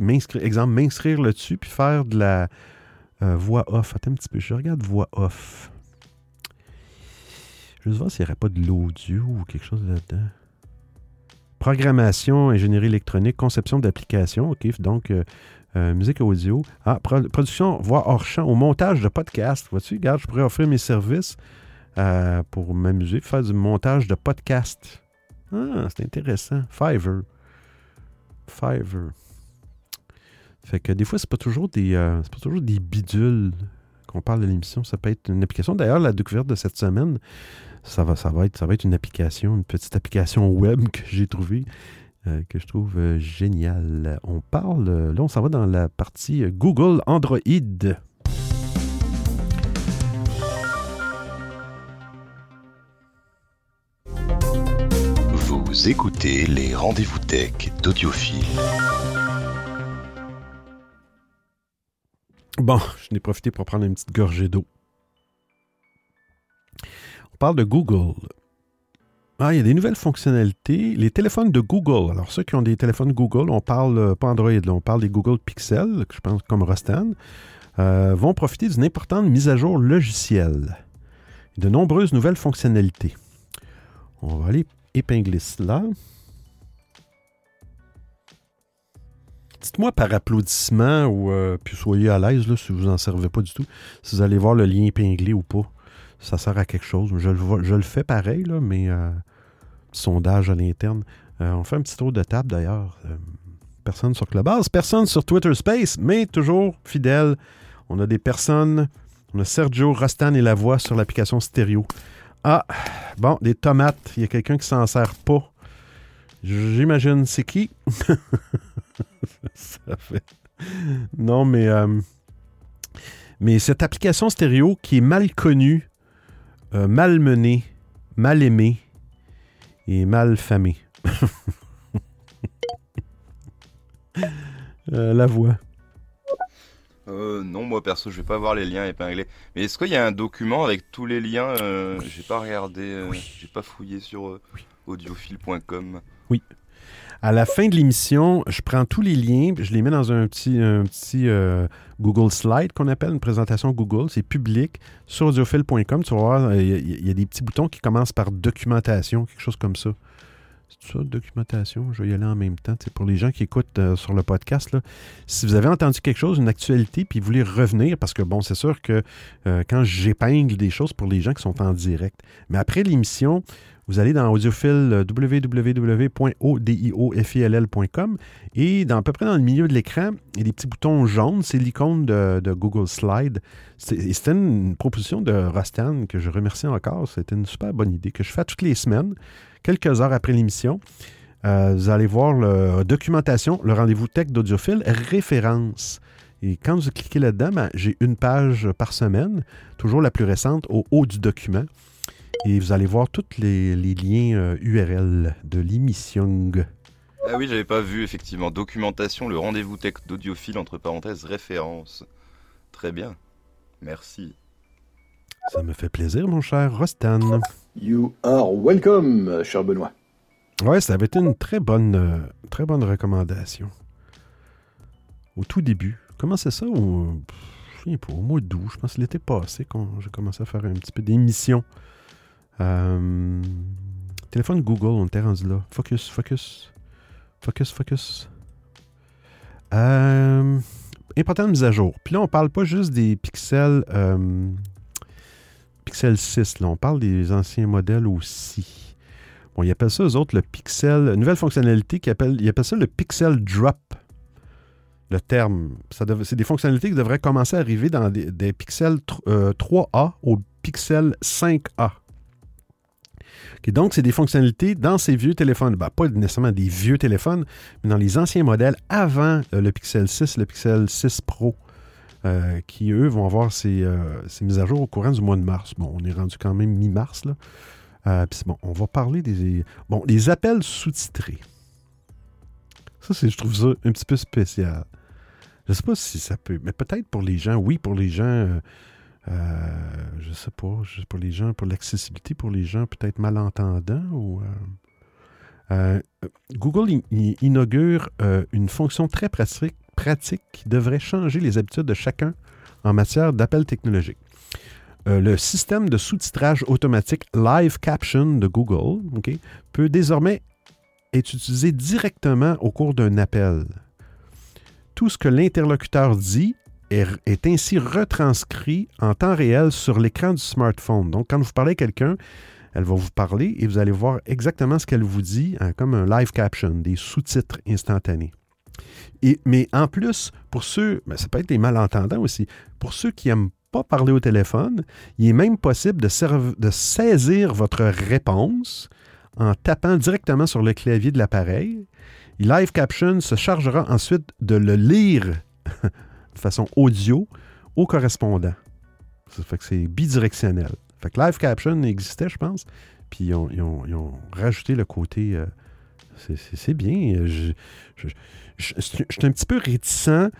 m'inscrire, exemple, m'inscrire là-dessus, puis faire de la euh, voix off. Attends un petit peu, je regarde voix off. Je veux voir s'il n'y aurait pas de l'audio ou quelque chose là-dedans. Programmation, ingénierie électronique, conception d'applications, OK, donc euh, euh, musique audio. Ah, production, voix hors champ, au montage de podcast. Vois-tu, regarde, je pourrais offrir mes services pour m'amuser, faire du montage de podcast. Ah, c'est intéressant. Fiverr. Fiverr. Fait que des fois, c'est pas toujours des euh, pas toujours des bidules qu'on parle de l'émission. Ça peut être une application. D'ailleurs, la découverte de cette semaine, ça va, ça va, être, ça va être une application, une petite application web que j'ai trouvée, euh, que je trouve euh, géniale. On parle, là, on s'en va dans la partie Google Android. Vous écoutez les rendez-vous tech d'Audiophile. Bon, je n'ai profité pour prendre une petite gorgée d'eau. On parle de Google. Ah, il y a des nouvelles fonctionnalités. Les téléphones de Google. Alors, ceux qui ont des téléphones Google, on parle euh, pas Android, on parle des Google Pixel, je pense comme Rostan, euh, vont profiter d'une importante mise à jour logicielle. De nombreuses nouvelles fonctionnalités. On va aller épingler cela. Dites-moi par applaudissement ou euh, puis soyez à l'aise là, si vous n'en servez pas du tout, si vous allez voir le lien épinglé ou pas. Ça sert à quelque chose. Je le, je le fais pareil, là, mais sondage à l'interne. Euh, on fait un petit tour de table d'ailleurs. Euh, personne sur Clubhouse, personne sur Twitter Space, mais toujours fidèle. On a des personnes. On a Sergio Rostan et la voix sur l'application stéréo. Ah, bon, des tomates. Il y a quelqu'un qui s'en sert pas. J'imagine c'est qui? Non, mais. euh, mais cette application stéréo qui est mal connue, mal menée, mal aimée et mal famée. Euh, la voix. Euh, non, moi perso, je vais pas voir les liens épinglés. Mais est-ce qu'il y a un document avec tous les liens euh, J'ai pas regardé, euh, j'ai pas fouillé sur audiophile.com. À la fin de l'émission, je prends tous les liens, je les mets dans un petit, euh, Google Slide qu'on appelle une présentation Google. C'est public sur audiophile.com. Tu vas voir, euh, il y, a- il y a des petits boutons qui commencent par documentation, quelque chose comme ça. C'est ça, documentation? Je vais y aller en même temps. C'est pour les gens qui écoutent euh, sur le podcast, si vous avez entendu quelque chose, une actualité, puis vous voulez revenir, parce que bon, c'est sûr que euh, quand j'épingle des choses pour les gens qui sont en direct, mais après l'émission, vous allez dans audiophile euh, www.odiofill.com et dans, à peu près dans le milieu de l'écran, il y a des petits boutons jaunes. C'est l'icône de, Google Slide. C'était une proposition de Rostan que je remercie encore. C'était une super bonne idée que je fais toutes les semaines, quelques heures après l'émission. Euh, vous allez voir le documentation, le rendez-vous tech d'audiophile, référence. Et quand vous cliquez là-dedans, ben, j'ai une page par semaine, toujours la plus récente, au haut du document. Et vous allez voir tous les, les liens euh, URL de l'émission. Ah oui, j'avais pas vu effectivement. Documentation, le rendez-vous tech d'audiophile, entre parenthèses, référence. Très bien. Merci. Ça me fait plaisir, mon cher Rostan. You are welcome, cher Benoît. Ouais, ça avait été une très bonne, euh, très bonne recommandation. Au tout début. Comment c'est ça? Au, pff, je souviens pas, au mois d'août, je pense l'été passé, quand j'ai commencé à faire un petit peu d'émission. Euh, téléphone Google, on était rendu là. Focus, focus. Focus, focus. Euh, importante mise à jour. Puis là, on parle pas juste des pixels euh, Pixel 6. Là. On parle des anciens modèles aussi. Bon, ils appellent ça, eux autres, le Pixel. Nouvelle fonctionnalité qu'ils appellent, ils appellent ça le Pixel Drop. Le terme. C'est des fonctionnalités qui devraient commencer à arriver dans des, des Pixel tr- euh, 3A au Pixel 5A. Ok, donc, c'est des fonctionnalités dans ces vieux téléphones. Ben, pas nécessairement des vieux téléphones, mais dans les anciens modèles avant euh, le Pixel 6, le Pixel 6 Pro, euh, qui, eux, vont avoir ces, euh, ces mises à jour au courant du mois de mars. Bon, on est rendu quand même mi-mars, là. Puis bon, on va parler des... Bon, les appels sous-titrés. Ça, c'est, je trouve ça un petit peu spécial. Je sais pas si ça peut... Mais peut-être pour les gens, oui, pour les gens... euh, je sais pas, pour les gens, pour l'accessibilité, pour les gens peut-être malentendants ou... euh, euh, Google in- in- inaugure une fonction très pratique, pratique qui devrait changer les habitudes de chacun en matière d'appels technologiques. Euh, le système de sous-titrage automatique Live Caption de Google peut désormais être utilisé directement au cours d'un appel. Tout ce que l'interlocuteur dit est, ainsi retranscrit en temps réel sur l'écran du smartphone. Donc, quand vous parlez à quelqu'un, elle va vous parler et vous allez voir exactement ce qu'elle vous dit, hein, comme un live caption, des sous-titres instantanés. Mais en plus, pour ceux, ben, ça peut être des malentendants aussi, pour ceux qui n'aiment pas parler au téléphone, il est même possible de, de saisir votre réponse en tapant directement sur le clavier de l'appareil. Live Caption se chargera ensuite de le lire de façon audio au correspondant. Ça fait que c'est bidirectionnel. Fait que Live Caption existait, je pense, puis ils ont, rajouté le côté... euh, c'est- bien. Je, suis un petit peu réticent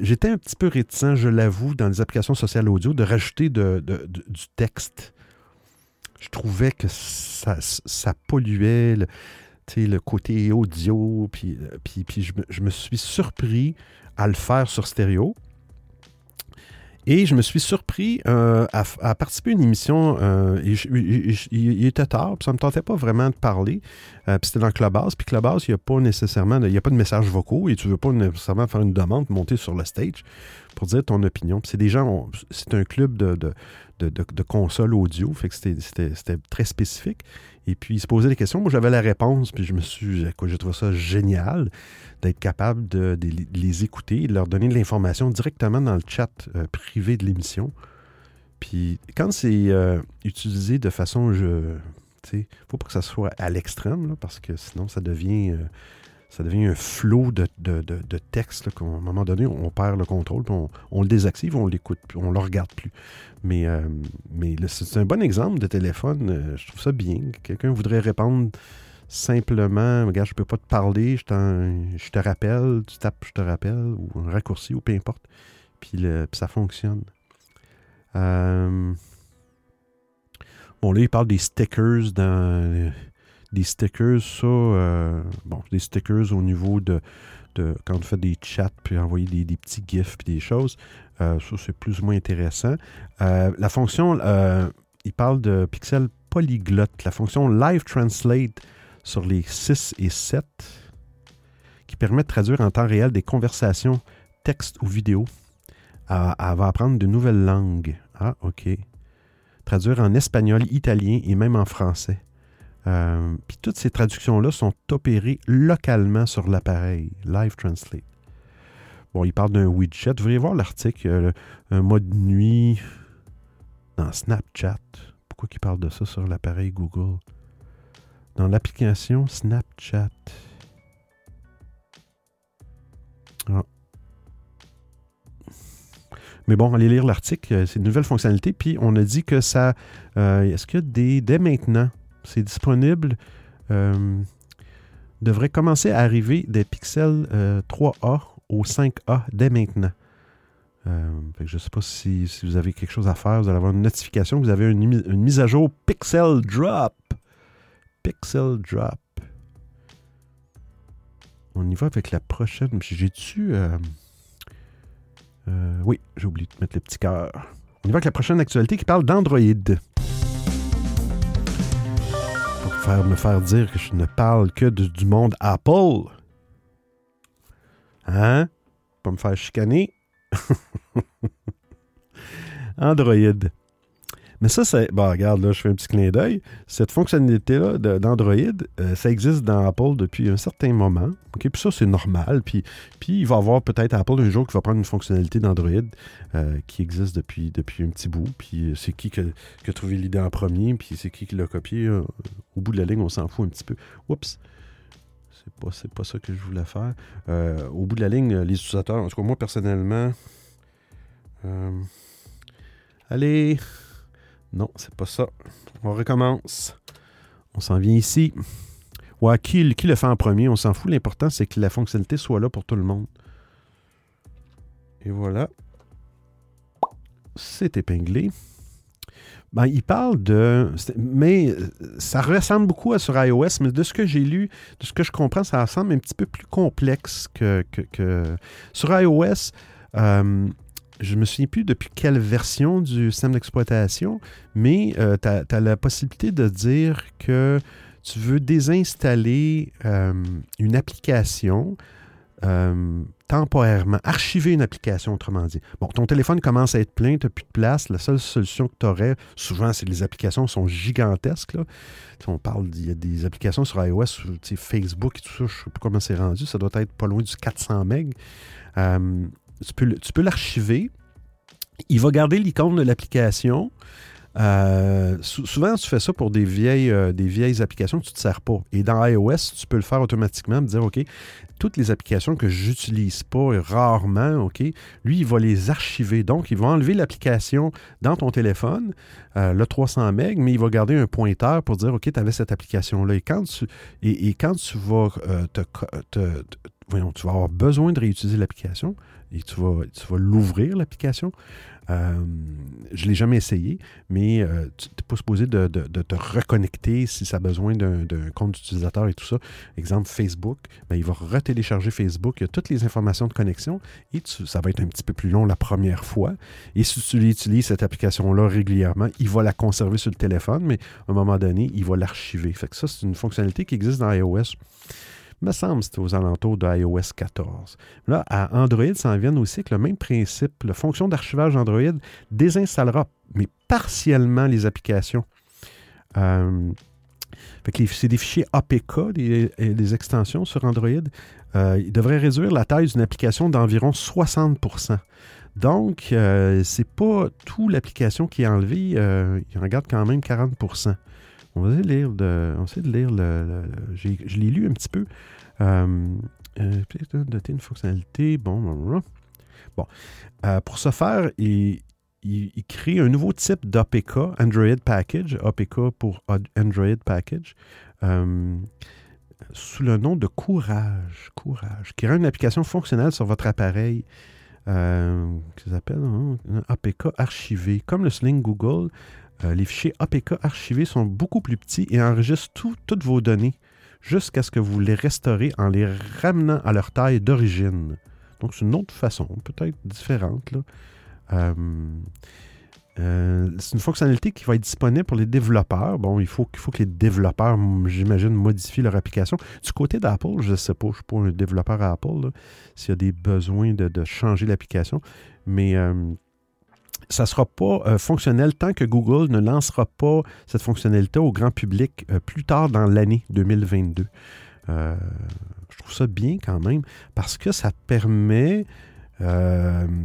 J'étais un petit peu réticent, je l'avoue, dans les applications sociales audio, de rajouter du texte. je trouvais que ça, polluait le, le côté audio. Puis, puis, puis me, je me suis surpris à le faire sur stéréo. Et je me suis surpris euh, à, participer à une émission. Euh, il était tard, puis ça ne me tentait pas vraiment de parler. Euh, puis c'était dans Clubhouse. Puis Clubhouse, il n'y a pas nécessairement il y a pas de messages vocaux et tu ne veux pas nécessairement faire une demande, monter sur le stage pour dire ton opinion. Puis c'est des gens, c'est un club de, de, de, de, console audio, fait que c'était très spécifique. Et puis, il se posait des questions. Moi, j'avais la réponse, puis je me suis. J'ai trouvé ça génial d'être capable de, les écouter de leur donner de l'information directement dans le chat euh, privé de l'émission. Puis, quand c'est euh, utilisé de façon. Je, il ne faut pas que ça soit à l'extrême, parce que sinon, ça devient. Euh, ça devient un flot de, de, de, texte qu'à un moment donné, on perd le contrôle, puis on, le désactive, on l'écoute, on ne le regarde plus. Mais, euh, mais c'est un bon exemple de téléphone. Euh, je trouve ça bien. Quelqu'un voudrait répondre simplement, regarde, je ne peux pas te parler, je, je, te rappelle, tu tapes, je te rappelle, ou un raccourci, ou peu importe. Puis, le, ça fonctionne. Euh, bon, là, il parle des stickers dans des stickers, ça, euh, bon, des stickers au niveau de, de, quand on fait des chats, puis envoyer des, petits gifs, puis des choses. Euh, ça, c'est plus ou moins intéressant. Euh, la fonction, il parle de pixel polyglotte, la fonction Live Translate sur les 6 et 7, qui permet de traduire en temps réel des conversations, texte ou vidéo. Elle va apprendre de nouvelles langues. Ah, OK. Traduire en espagnol, italien et même en français. Euh, puis toutes ces traductions-là sont opérées localement sur l'appareil, Live Translate. Bon, il parle d'un widget. Vous devriez voir l'article, euh, un mode nuit dans Snapchat. Pourquoi il parle de ça sur l'appareil Google? Dans l'application Snapchat. Ah. Mais bon, allez lire l'article. Euh, c'est une nouvelle fonctionnalité. Puis on a dit que ça. Est-ce que des, dès maintenant, c'est disponible. Euh, devrait commencer à arriver des pixels 3A euh, au 5A dès maintenant. Euh, je ne sais pas si, vous avez quelque chose à faire. Vous allez avoir une notification. Vous avez une, mise à jour Pixel Drop. Pixel Drop. On y va avec la prochaine. J'ai-tu. oui, j'ai oublié de mettre le petit cœur. On y va avec la prochaine actualité qui parle d'Android me faire dire que je ne parle que du monde Apple. Hein? Pas me faire chicaner. Android. Mais ça, c'est. Bon, regarde, là, je fais un petit clin d'œil. Cette fonctionnalité-là d'Android, euh, ça existe dans Apple depuis un certain moment. OK? Puis ça, c'est normal. Puis, puis il va y avoir peut-être Apple un jour qui va prendre une fonctionnalité d'Android euh, qui existe depuis, depuis un petit bout. Puis euh, c'est qui qui a, trouvé l'idée en premier, puis c'est qui qui l'a copié. au bout de la ligne, on s'en fout un petit peu. Oups! C'est pas, pas ça que je voulais faire. au bout de la ligne, les utilisateurs, en tout cas, moi, personnellement. allez! Non, c'est pas ça. On recommence. On s'en vient ici. Ouais, qui, le fait en premier, on s'en fout. L'important, c'est que la fonctionnalité soit là pour tout le monde. Et voilà. C'est épinglé. Ben, il parle de. Mais ça ressemble beaucoup à sur iOS, mais de ce que j'ai lu, de ce que je comprends, ça ressemble un petit peu plus complexe que. que, Sur iOS, euh, je me souviens plus depuis quelle version du système d'exploitation, mais euh, tu as, la possibilité de dire que tu veux désinstaller euh, une application euh, temporairement, archiver une application, autrement dit. Bon, ton téléphone commence à être plein, tu n'as plus de place. La seule solution que tu aurais, souvent, c'est que les applications sont gigantesques. Là. On parle, il y des applications sur iOS, Facebook et tout ça, je ne sais pas comment c'est rendu, ça doit être pas loin du 400 MB tu peux, l'archiver. Il va garder l'icône de l'application. Euh, souvent, tu fais ça pour des vieilles, euh, des vieilles applications que tu ne te sers pas. Et dans iOS, tu peux le faire automatiquement, me dire, OK, toutes les applications que je n'utilise pas rarement, OK, lui, il va les archiver. Donc, il va enlever l'application dans ton téléphone, euh, le 300 MB, mais il va garder un pointeur pour dire, OK, tu avais cette application-là. Et quand tu, et, quand tu vas tu vas avoir besoin de réutiliser l'application, et tu vas, tu vas l'ouvrir, l'application, Euh, je ne l'ai jamais essayé, mais euh, tu n'es pas supposé de, de- te reconnecter si ça a besoin d'un compte d'utilisateur et tout ça. Exemple, Facebook, ben, il va retélécharger Facebook, il y a toutes les informations de connexion et ça va être un petit peu plus long la première fois. Et si tu utilises cette application-là régulièrement, il va la conserver sur le téléphone, mais à un moment donné, il va l'archiver. Fait que ça, c'est une fonctionnalité qui existe dans iOS. Me semble c'était aux alentours de iOS 14. Là, à Android, ça en vient aussi avec le même principe. La fonction d'archivage Android désinstallera, mais partiellement, les applications. Euh, c'est des fichiers APK, des, des extensions sur Android. Euh, il devrait réduire la taille d'une application d'environ 60% Donc, euh, c'est pas toute l'application qui est enlevée. euh, il en garde quand même 40 On va essayer de lire, de, lire le. je l'ai lu un petit peu. Euh, euh, doter une fonctionnalité. Bon, bon, bon. Euh, pour ce faire, il, crée un nouveau type d'APK, Android Package, APK pour Android Package, euh, sous le nom de Courage. Courage, qui rend une application fonctionnelle sur votre appareil. Euh, qui s'appelle hein, APK archivé. Comme le sling Google, euh, les fichiers APK archivés sont beaucoup plus petits et enregistrent tout- toutes vos données jusqu'à ce que vous les restaurez en les ramenant à leur taille d'origine. Donc, c'est une autre façon, peut-être différente. Euh, euh, c'est une fonctionnalité qui va être disponible pour les développeurs. Bon, il faut, faut que les développeurs, j'imagine, modifient leur application. Du côté d'Apple, je ne sais pas, je ne suis pas un développeur à Apple, s'il y a des besoins de, changer l'application. Mais ça ne sera pas euh, fonctionnel tant que Google ne lancera pas cette fonctionnalité au grand public euh, plus tard dans l'année 2022. Euh, je trouve ça bien quand même parce que ça permet, tu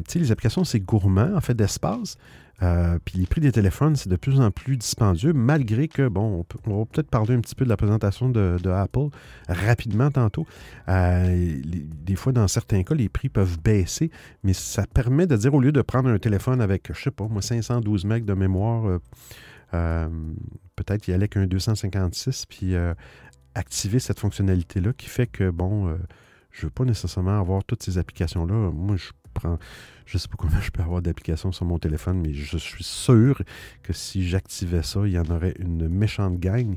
sais, les applications, c'est gourmand en fait d'espace. Euh, puis les prix des téléphones, c'est de plus en plus dispendieux, malgré que, bon, on, va peut-être parler un petit peu de la présentation de, Apple rapidement tantôt. Euh, des fois, dans certains cas, les prix peuvent baisser, mais ça permet de dire, au lieu de prendre un téléphone avec, je sais pas, moi, 512 MB de mémoire, euh, peut-être y aller avec un 256, puis activer cette fonctionnalité-là qui fait que, bon, je ne veux pas nécessairement avoir toutes ces applications-là. Moi, je prends, je sais pas combien je peux avoir d'applications sur mon téléphone, mais je suis sûr que si j'activais ça, il y en aurait une méchante gang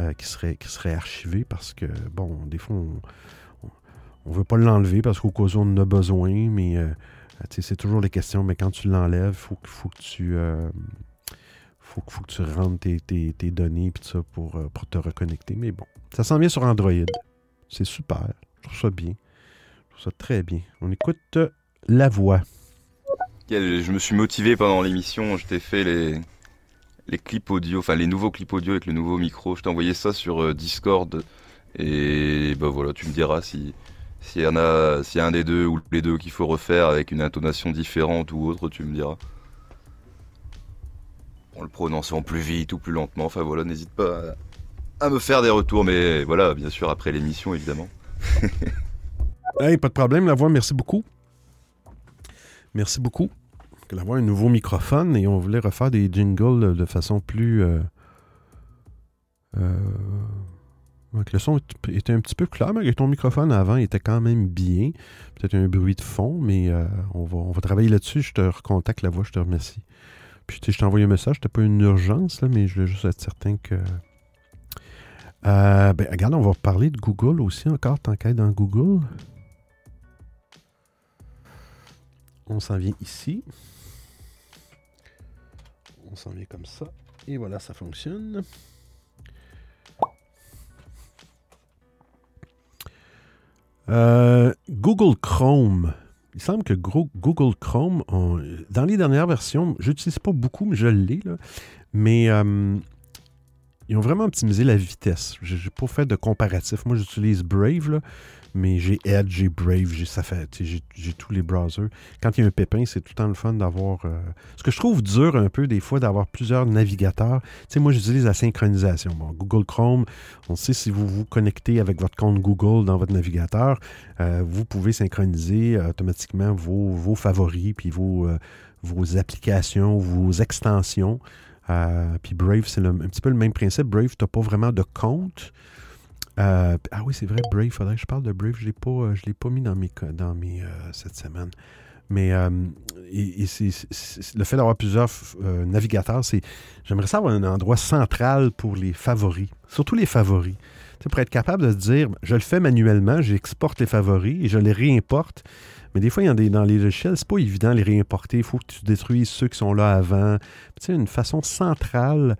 euh, qui, serait, qui serait archivée parce que, bon, des fois, on ne veut pas l'enlever parce qu'au cas où on en a besoin, mais euh, sais, c'est toujours les questions, mais quand tu l'enlèves, il faut, faut que tu... euh, faut, faut que tu rentres tes, tes- données tout ça pour, euh, pour te reconnecter. Mais bon, ça s'en vient sur Android. C'est super. Je trouve ça bien. Je trouve ça très bien. On écoute euh, la voix. Je me suis motivé pendant l'émission, je t'ai fait les, les clips audio, enfin les nouveaux clips audio avec le nouveau micro. Je t'ai envoyé ça sur euh, Discord. Et bah voilà, tu me diras si s'il y en a, s'il y a un des deux ou les deux qu'il faut refaire avec une intonation différente ou autre, tu me diras. En le prononçant plus vite ou plus lentement, enfin voilà, n'hésite pas à, à me faire des retours, mais voilà, bien sûr après l'émission évidemment. Hey, pas de problème, la voix, merci beaucoup. Merci beaucoup. A un nouveau microphone et on voulait refaire des jingles de façon plus. euh, euh, le son était un petit peu clair, mais ton microphone avant, était quand même bien. Peut-être un bruit de fond, mais euh, on, va, on va travailler là-dessus. Je te recontacte la voix, je te remercie. Puis, je t'ai envoyé un message. C'était pas une urgence, là, mais je voulais juste être certain que. Euh, ben, regarde, on va parler de Google aussi encore, tant qu'à dans Google. On s'en vient ici. On s'en vient comme ça. Et voilà, ça fonctionne. Euh, Google Chrome. Il semble que Google Chrome, dans les dernières versions, je n'utilise pas beaucoup, mais je l'ai, mais euh, ils ont vraiment optimisé la vitesse. Je n'ai pas fait de comparatif. Moi, j'utilise Brave, mais j'ai Edge, j'ai Brave, j'ai ça j'ai tous les browsers. Quand il y a un pépin, c'est tout le temps le fun d'avoir. euh, Ce que je trouve dur un peu des fois d'avoir plusieurs navigateurs. Moi, j'utilise la synchronisation. Bon, Google Chrome, on sait si vous vous connectez avec votre compte Google dans votre navigateur, euh, vous pouvez synchroniser euh, automatiquement vos, favoris puis vos, vos applications, vos extensions. Puis Brave, c'est un petit peu le même principe. Brave, tu n'as pas vraiment de compte. Euh, ah oui, c'est vrai, Brave, faudrait que je parle de Brave. Je ne l'ai pas, euh, l'ai pas mis dans mes, dans mes euh, cette semaine. Mais le fait d'avoir plusieurs navigateurs, c'est. J'aimerais ça avoir un endroit central pour les favoris, surtout les favoris. Pour être capable de se dire, je le fais manuellement, j'exporte les favoris et je les réimporte. Mais des fois, il y a des, dans les logiciels, c'est pas évident de les réimporter. Il faut que tu détruises ceux qui sont là avant. Tu sais, une façon centrale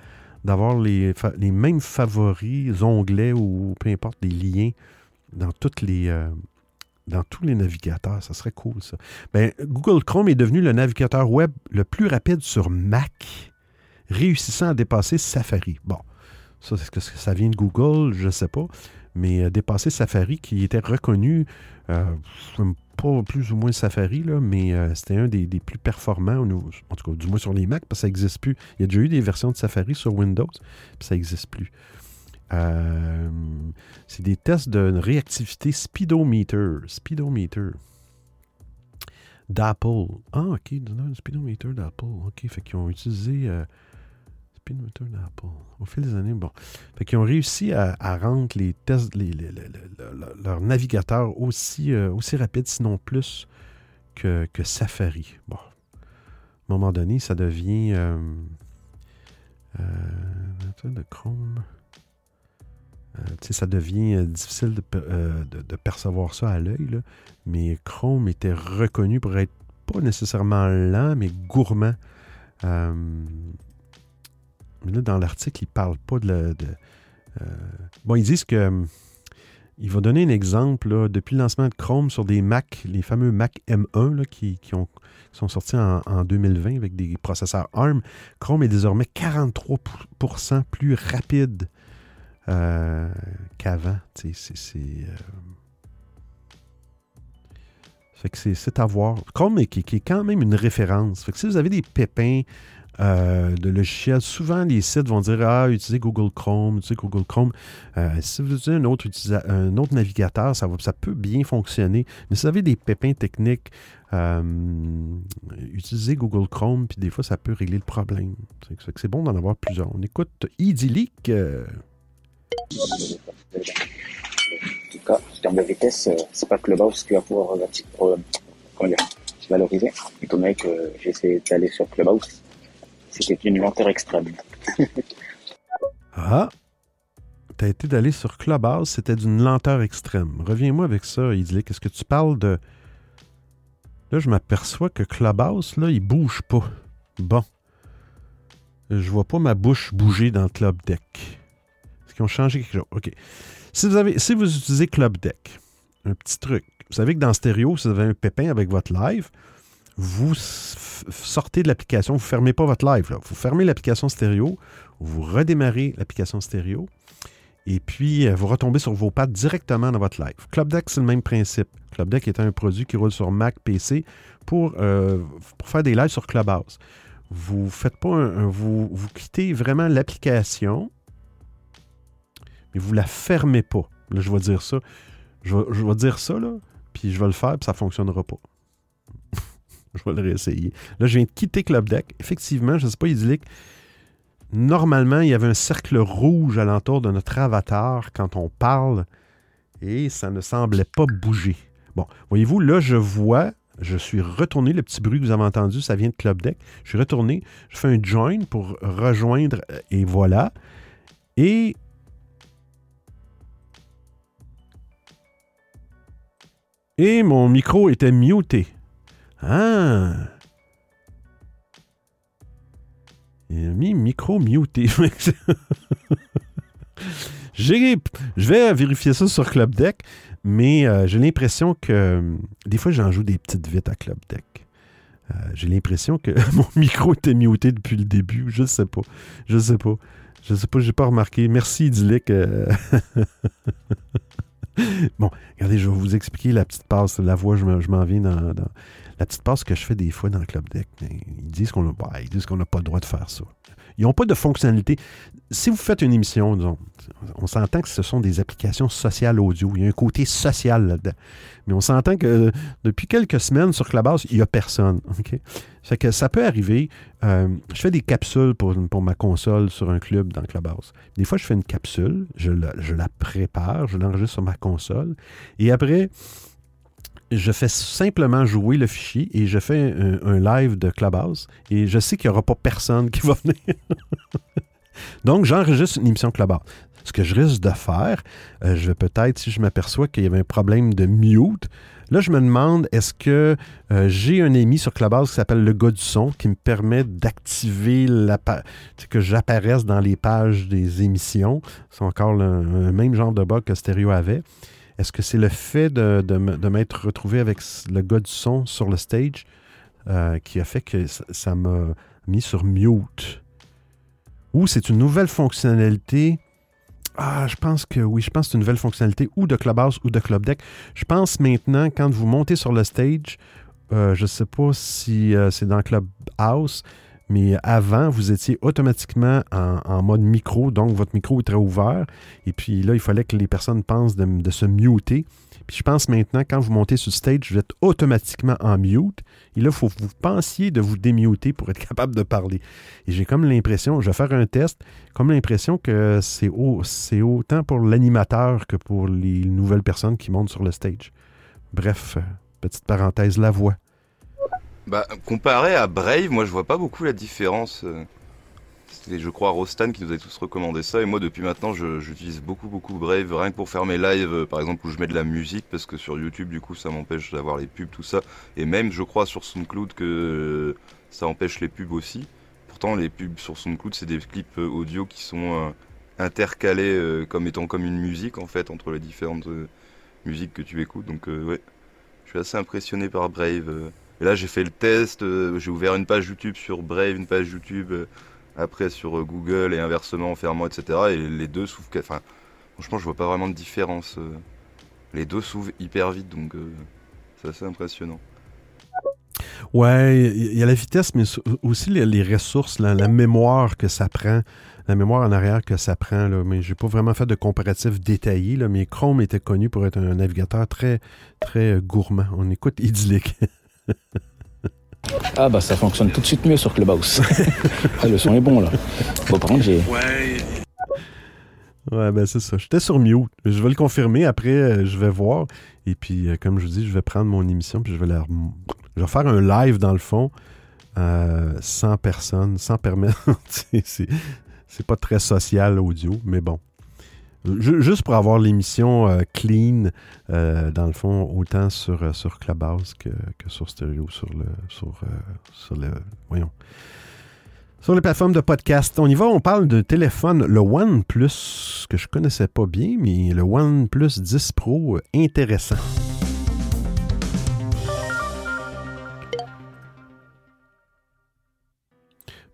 d'avoir les, mêmes favoris, onglets ou peu importe, des liens euh, dans tous les navigateurs, ça serait cool ça. Ben, Google Chrome est devenu le navigateur web le plus rapide sur Mac, réussissant à dépasser Safari. Bon, ça, ça vient de Google? Je ne sais pas. Mais euh, dépasser Safari, qui était reconnu, euh, pas plus ou moins Safari, là, mais euh, c'était un des, plus performants, en tout cas, du moins sur les Mac, parce que ça n'existe plus. Il y a déjà eu des versions de Safari sur Windows, puis ça n'existe plus. C'est des tests de réactivité speedometer. Speedometer. D'Apple. Ah, OK. Speedometer d'Apple. OK. Fait qu'ils ont utilisé Au fil des années, bon. Fait qu'ils ont réussi à, rendre les tests, les, les- les- le- le- leur navigateur aussi, euh, aussi rapide, sinon plus, que, que Safari. Bon. À un moment donné, ça devient. Euh, euh, de Chrome. Euh, ça devient euh, difficile de, de- percevoir ça à l'œil, mais Chrome était reconnu pour être pas nécessairement lent, mais gourmand. Mais là, dans l'article, ils ne parlent pas de... euh, bon, ils disent que... euh, Il va donner un exemple, là, depuis le lancement de Chrome sur des Mac, les fameux Mac M1 là, qui, qui ont, sont sortis en, en 2020 avec des processeurs ARM. Chrome est désormais 43% plus rapide euh, qu'avant. Euh, c'est- c'est à voir. Chrome est, qui, qui est quand même une référence. Fait que si vous avez des pépins euh, de logiciels, souvent les sites vont dire Ah, utilisez Google Chrome, utilisez Google Chrome. Euh, si vous utilisez un autre, navigateur, ça, peut bien fonctionner. Mais si vous avez des pépins techniques, euh, utilisez Google Chrome, puis des fois, ça peut régler le problème. C'est que- bon d'en avoir plusieurs. On écoute Idyllic. En tout cas, en termes de vitesse, c'est pas Clubhouse qui va pouvoir comment valoriser. Étant donné que j'ai essayé d'aller sur Clubhouse, c'était une lenteur extrême. Ah! T'as été d'aller sur Clubhouse, c'était d'une lenteur extrême. Reviens-moi avec ça, Idyllic. Est-ce que tu parles de? Là, je m'aperçois que Clubhouse, là, il bouge pas. Bon. Je vois pas ma bouche bouger dans Club Deck. Est-ce qu'ils ont changé quelque chose? OK. Si vous, avez, si vous utilisez Club Deck, un petit truc. Vous savez que dans stéréo, si vous avez un pépin avec votre live, vous sortez de l'application, vous ne fermez pas votre live. Vous fermez l'application stéréo, vous redémarrez l'application stéréo, et puis euh, vous retombez sur vos pattes directement dans votre live. Club Deck, c'est le même principe. Club Deck est un produit qui roule sur Mac, PC pour, euh, pour faire des lives sur Clubhouse. Vous faites pas un, vous, quittez vraiment l'application, mais vous la fermez pas. Là, je vais dire ça. Je vais, dire ça, puis je vais le faire, puis ça ne fonctionnera pas. Je vais le réessayer. Là, je viens de quitter Club Deck. Effectivement, je ne sais pas, idyllique. Normalement, il y avait un cercle rouge alentour de notre avatar quand on parle et ça ne semblait pas bouger. Bon, voyez-vous, là, je vois, je suis retourné, le petit bruit que vous avez entendu, ça vient de Club Deck. Je suis retourné, je fais un join pour rejoindre euh, et voilà. Et Et mon micro était muté. Ah! Il a mis micro muté. Je vais vérifier ça sur Club Deck, mais euh, j'ai l'impression que euh, des fois j'en joue des petites vites à Club Deck. Euh, j'ai l'impression que mon micro était muté depuis le début. Je sais pas. Je sais pas. Je sais pas, j'ai pas remarqué. Merci Idyllic. euh. bon, regardez, je vais vous expliquer la petite passe. La voix, je m'en viens dans- la petite passe que je fais des fois dans le Club Deck. ben, Ils disent qu'on bah, n'a pas le droit de faire ça. Ils n'ont pas de fonctionnalité. Si vous faites une émission, disons, on s'entend que ce sont des applications sociales audio. Il y a un côté social là-dedans. Mais on s'entend que euh, depuis quelques semaines sur Clubhouse, il n'y a personne. Fait que ça peut arriver. euh, je fais des capsules pour, pour ma console sur un club dans Clubhouse. Des fois, je fais une capsule, je je la prépare, je l'enregistre sur ma console. Et après, je fais simplement jouer le fichier et je fais un, live de Clubhouse et je sais qu'il n'y aura pas personne qui va venir. Donc, j'enregistre une émission Clubhouse. Ce que je risque de faire, euh, je vais peut-être, si je m'aperçois qu'il y avait un problème de mute, là, je me demande, est-ce que euh, j'ai un ami sur Clubhouse qui s'appelle le gars du son qui me permet d'activer la pa- que j'apparaisse dans les pages des émissions. C'est encore le même genre de bug que Stereo avait. Est-ce que c'est le fait de, m'être retrouvé avec le gars du son sur le stage euh, qui a fait que ça- ça m'a mis sur mute? Ou c'est une nouvelle fonctionnalité? Ah, je pense que oui, je pense que c'est une nouvelle fonctionnalité ou de Clubhouse ou de Club Deck. Je pense maintenant, quand vous montez sur le stage, euh, je ne sais pas si euh, c'est dans Clubhouse, mais avant, vous étiez automatiquement en, mode micro, donc votre micro est très ouvert. Et puis là, il fallait que les personnes pensent de, se muter. Puis je pense maintenant, quand vous montez sur stage, vous êtes automatiquement en mute. Et là, il faut que vous pensiez de vous démuter pour être capable de parler. Et j'ai comme l'impression, je vais faire un test, comme l'impression que c'est au- autant pour l'animateur que pour les nouvelles personnes qui montent sur le stage. Bref, euh, petite parenthèse, la voix. Bah, comparé à Brave, moi je vois pas beaucoup la différence. euh. C'était, je crois, Rostan qui nous avait tous recommandé ça. Et moi, depuis maintenant, j'utilise beaucoup, beaucoup Brave, rien que pour faire mes lives, euh, par exemple, où je mets de la musique, parce que sur YouTube, du coup, ça m'empêche d'avoir les pubs, tout ça. Et même, je crois, sur SoundCloud, que euh, ça empêche les pubs aussi. Pourtant, les pubs sur SoundCloud, c'est des clips audio qui sont intercalés comme étant comme une musique, en fait, entre les différentes musiques que tu écoutes. Donc, ouais, je suis assez impressionné par Brave. Et là, j'ai fait le test, euh, j'ai ouvert une page YouTube sur Brave, une page YouTube euh, après sur euh, Google et inversement en fermant, etc. Et les deux s'ouvrent. Enfin, franchement, je vois pas vraiment de différence. Les deux s'ouvrent hyper vite, donc c'est assez impressionnant. Ouais, il y a la vitesse, mais aussi les, ressources, la, mémoire que ça prend, la mémoire en arrière que ça prend. Là, mais j'ai pas vraiment fait de comparatif détaillé, mais Chrome était connu pour être un navigateur très, très gourmand. On écoute idyllique. Ah bah ça fonctionne tout de suite mieux sur Clubhouse. Ah, le son est bon là. Bon par contre j'ai... Ouais. Ouais, ben c'est ça. J'étais sur mute. Je vais le confirmer. Après, euh, je vais voir. Et puis, euh, comme je vous dis, je vais prendre mon émission puis je vais, la rem- je vais faire un live dans le fond euh, sans personne, sans permettre. c'est pas très social audio, mais bon. Ju- Juste pour avoir l'émission euh, clean, euh, dans le fond, autant sur, euh, sur Clubhouse que, sur Stereo, sur le. Sur. Voyons. Sur les plateformes de podcast, on y va, on parle de téléphone, le OnePlus, que je connaissais pas bien, mais le OnePlus 10 Pro, intéressant.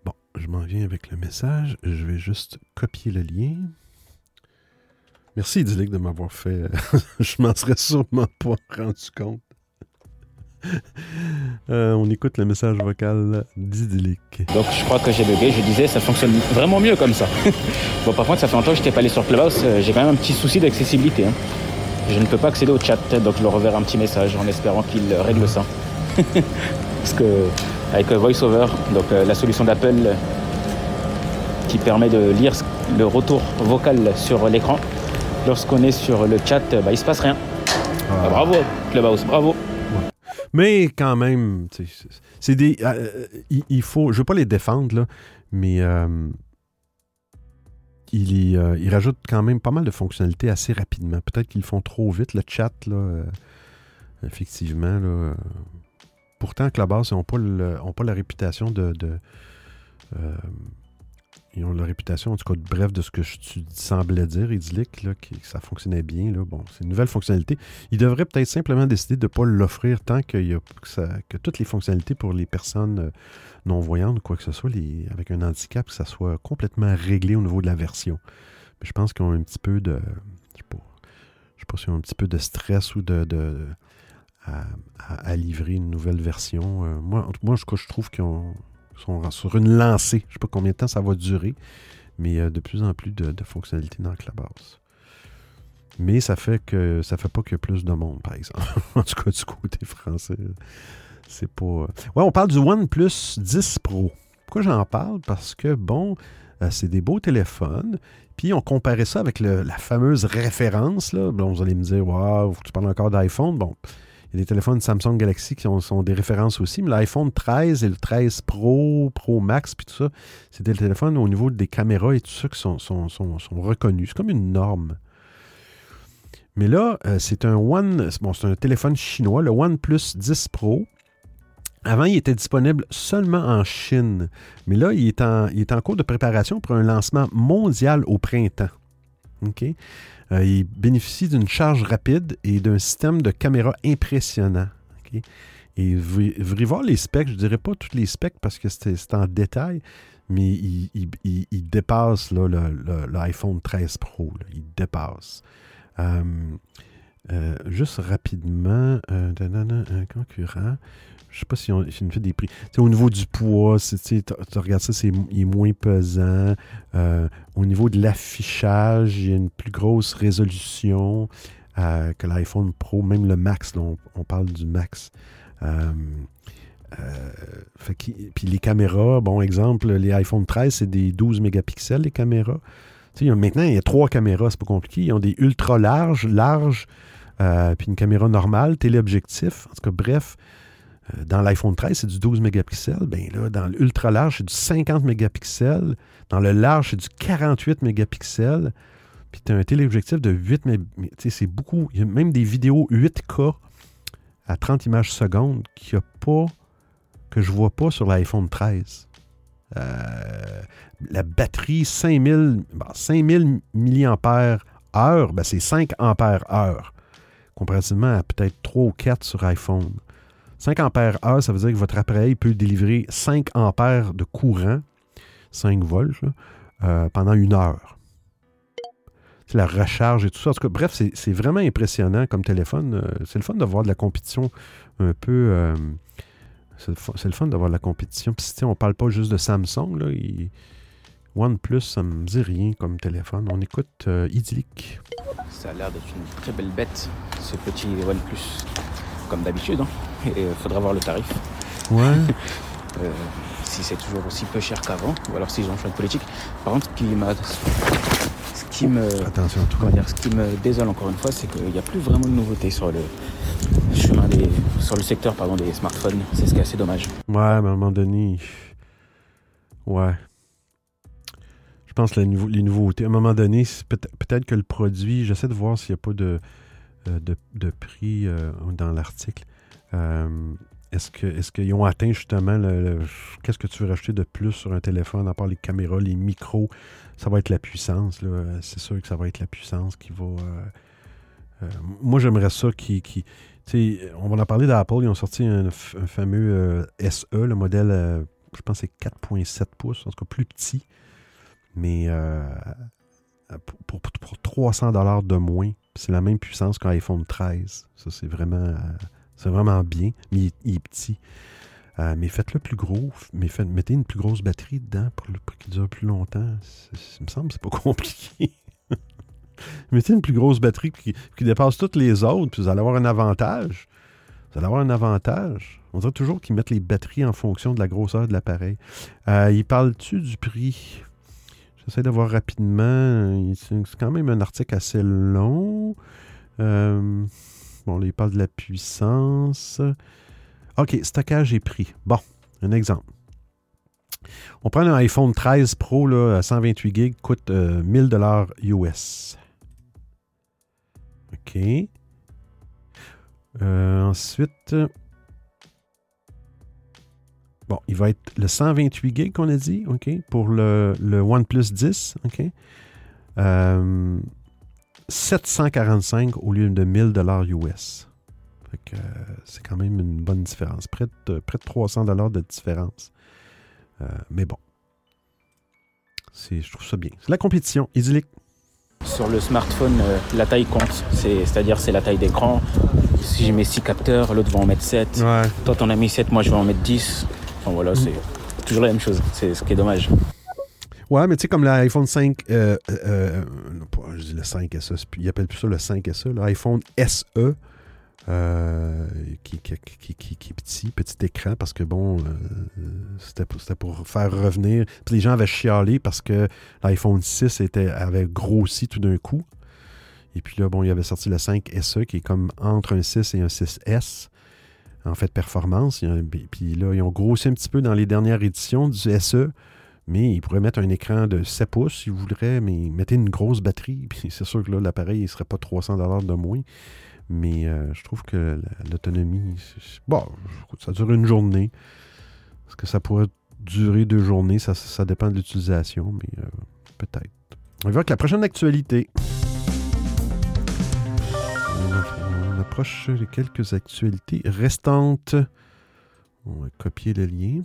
Bon, je m'en viens avec le message. Je vais juste copier le lien. Merci, Idyllic, de m'avoir fait. je m'en serais sûrement pas rendu compte. Euh, on écoute le message vocal d'Idyllic. Donc je crois que j'ai bugué, je disais ça fonctionne vraiment mieux comme ça. bon par contre ça fait longtemps que je n'étais pas allé sur Clubhouse, euh, j'ai quand même un petit souci d'accessibilité. hein. Je ne peux pas accéder au chat, donc je leur reverrai un petit message en espérant qu'ils règlent ça. Parce que avec euh, VoiceOver, donc euh, la solution d'Apple euh, qui permet de lire le retour vocal sur l'écran, lorsqu'on est sur le chat, euh, bah, il se passe rien. Ah, bravo Clubhouse, bravo. Mais quand même, c'est- des. euh, il, il faut. Je veux pas les défendre, là, mais euh, il, y, euh, il rajoute quand même pas mal de fonctionnalités assez rapidement. Peut-être qu'ils font trop vite, le chat, là. effectivement, là. Pourtant, Clubhouse, ils n'ont pas, le- ont pas la réputation de. de, ils ont la réputation, en tout cas, bref, de ce que je, tu semblais dire, idyllique, là, que ça fonctionnait bien. Là. Bon, c'est une nouvelle fonctionnalité. Ils devraient peut-être simplement décider de ne pas l'offrir tant qu'il y a, que, que toutes les fonctionnalités pour les personnes euh, non-voyantes ou quoi que ce soit, avec un handicap, que ça soit complètement réglé au niveau de la version. Mais je pense qu'ils ont un petit peu de. Je sais sais pas s'ils ont un petit peu de stress ou de. à, livrer une nouvelle version. Euh, moi, moi, je, je trouve qu'ils ont- sur une lancée. Je ne sais pas combien de temps ça va durer, mais euh, de plus en plus de, fonctionnalités dans Clubhouse. Mais ça fait que ça fait pas qu'il y a plus de monde, par exemple. en tout cas, du côté français. C'est pas. Ouais, on parle du OnePlus 10 Pro. Pourquoi j'en parle? Parce que, bon, euh, c'est des beaux téléphones. Puis on comparait ça avec la fameuse référence. Là. Bon, vous allez me dire, waouh, tu parles encore d'iPhone. Bon, il y a des téléphones Samsung Galaxy qui sont, des références aussi, mais l'iPhone 13 et le 13 Pro, Pro Max, puis tout ça, c'est des téléphones au niveau des caméras et tout ça qui sont reconnus. C'est comme une norme. Mais là, euh, c'est un One, bon, c'est un téléphone chinois, le OnePlus 10 Pro. Avant, il était disponible seulement en Chine. Mais là, il est en, il est en cours de préparation pour un lancement mondial au printemps. OK? Euh, il bénéficie d'une charge rapide et d'un système de caméra impressionnant. Et vous, vous voir les specs, je ne dirais pas tous les specs parce que c'est en détail, mais il, dépasse l'iPhone 13 Pro. il dépasse. Euh, euh, juste rapidement, un concurrent. Je sais pas si on, si fait des prix. Au niveau du poids, tu regardes ça, c'est, il est moins pesant. Euh, au niveau de l'affichage, il y a une plus grosse résolution euh, que l'iPhone Pro, même le Max, on, parle du Max. Euh, puis les caméras, bon exemple, les iPhone 13, c'est des 12 mégapixels, les caméras. Maintenant, il y a trois caméras, c'est pas compliqué. Ils ont des ultra larges, larges, puis une caméra normale, téléobjectif. En tout cas, bref, dans l'iPhone 13, c'est du 12 mégapixels. Ben là, dans l'ultra large, c'est du 50 mégapixels. Dans le large, c'est du 48 mégapixels. Puis tu as un téléobjectif de 8 mégapixels. C'est beaucoup. Il y a même des vidéos 8K à 30 images secondes qu'il a pas, que je vois pas sur l'iPhone 13. Euh, la batterie 5000, bon, 5000 mAh, ben c'est 5 ampères heure, comparativement à peut-être 3 ou 4 sur iPhone. 5 ampères heure, ça veut dire que votre appareil peut délivrer 5 ampères de courant, 5 volts, euh, pendant une heure. C'est la recharge et tout ça. En tout cas, bref, c'est vraiment impressionnant comme téléphone. Euh, C'est le fun de voir de la compétition un peu. euh, c'est le, fun- d'avoir de la compétition. Puis, on parle pas juste de Samsung. Là, OnePlus, ça me dit rien comme téléphone. On écoute euh, Idyllic. Ça a l'air d'être une très belle bête, ce petit OnePlus. Comme d'habitude, hein. Et il faudra voir le tarif. Ouais. Euh, si c'est toujours aussi peu cher qu'avant, ou alors s'ils ont changé de politique. Par contre, ce qui m'a. Ce qui me. Attention, Comment dire, ce qui me désole encore une fois, c'est qu'il n'y a plus vraiment de nouveautés sur le chemin des. sur le secteur pardon, des smartphones. C'est ce qui est assez dommage. Ouais, mais à un moment donné. Ouais. Je pense que les nouveautés. À un moment donné, peut- peut-être que le produit. J'essaie de voir s'il n'y a pas de, euh, de, de prix euh, dans l'article. Euh, est-ce qu'ils ont atteint justement le, qu'est-ce que tu veux rajouter de plus sur un téléphone à part les caméras, les micros? Ça va être la puissance. C'est sûr que ça va être la puissance qui va. euh, euh, moi, j'aimerais ça qui. on va en parler d'Apple. Ils ont sorti un, fameux euh, SE, le modèle, euh, je pense c'est 4,7 pouces, en tout cas plus petit. Mais euh, pour, pour, pour 300 dollars de moins, c'est la même puissance qu'un iPhone 13. Ça, c'est vraiment, euh, c'est vraiment bien, mais il, est petit. Euh, mais faites-le plus gros, mais faites- mettez une plus grosse batterie dedans pour, qu'il dure plus longtemps. Il me semble que c'est pas compliqué. mettez une plus grosse batterie qui, qui dépasse toutes les autres, puis vous allez avoir un avantage. Vous allez avoir un avantage. On dirait toujours qu'ils mettent les batteries en fonction de la grosseur de l'appareil. Euh, il parle-tu du prix? J'essaie de voir rapidement. C'est quand même un article assez long. Euh, bon, il parle de la puissance. OK, stockage et prix. Bon, un exemple. On prend un iPhone 13 Pro là, à 128 GB, coûte euh, 1000 dollars US. OK. Euh, ensuite, bon, il va être le 128 GB qu'on a dit, OK, pour le, le OnePlus 10, OK. Euh, 745 au lieu de 1000 dollars US. Euh, c'est quand même une bonne différence. Près de, près de 300 dollars de différence. Euh, mais bon. Je trouve ça bien. C'est la compétition. Idyllique. Sur le smartphone, euh, la taille compte. C'est- C'est-à-dire, c'est la taille d'écran. Si je mets 6 capteurs, l'autre va en mettre 7. Ouais. Toi, t'en as mis 7, moi, je vais en mettre 10. Voilà, c'est toujours la même chose. C'est ce qui est dommage. Ouais, mais tu sais, comme l'iPhone 5, euh, euh, euh, non, pas, je dis le 5 SE, c'est plus- ça le 5 SE, l'iPhone SE, qui, qui, qui, qui- est petit, petit écran, parce que bon, c'était pour, faire revenir. Puis les gens avaient chialé parce que l'iPhone 6 était, avait grossi tout d'un coup. Et puis là, bon, il avait sorti le 5 SE qui est comme entre un 6 et un 6S en fait performance. Puis là, ils ont grossi un petit peu dans les dernières éditions du SE, mais ils pourraient mettre un écran de 7 pouces s'ils voudraient, mais mettez une grosse batterie. Puis c'est sûr que là, l'appareil ne serait pas 300 de moins. Mais euh, je trouve que l'autonomie, bon, ça dure une journée. Est-ce que ça pourrait durer deux journées? Ça, dépend de l'utilisation, mais euh, peut-être. On va que la prochaine actualité. Approche les quelques actualités restantes. On va copier le lien.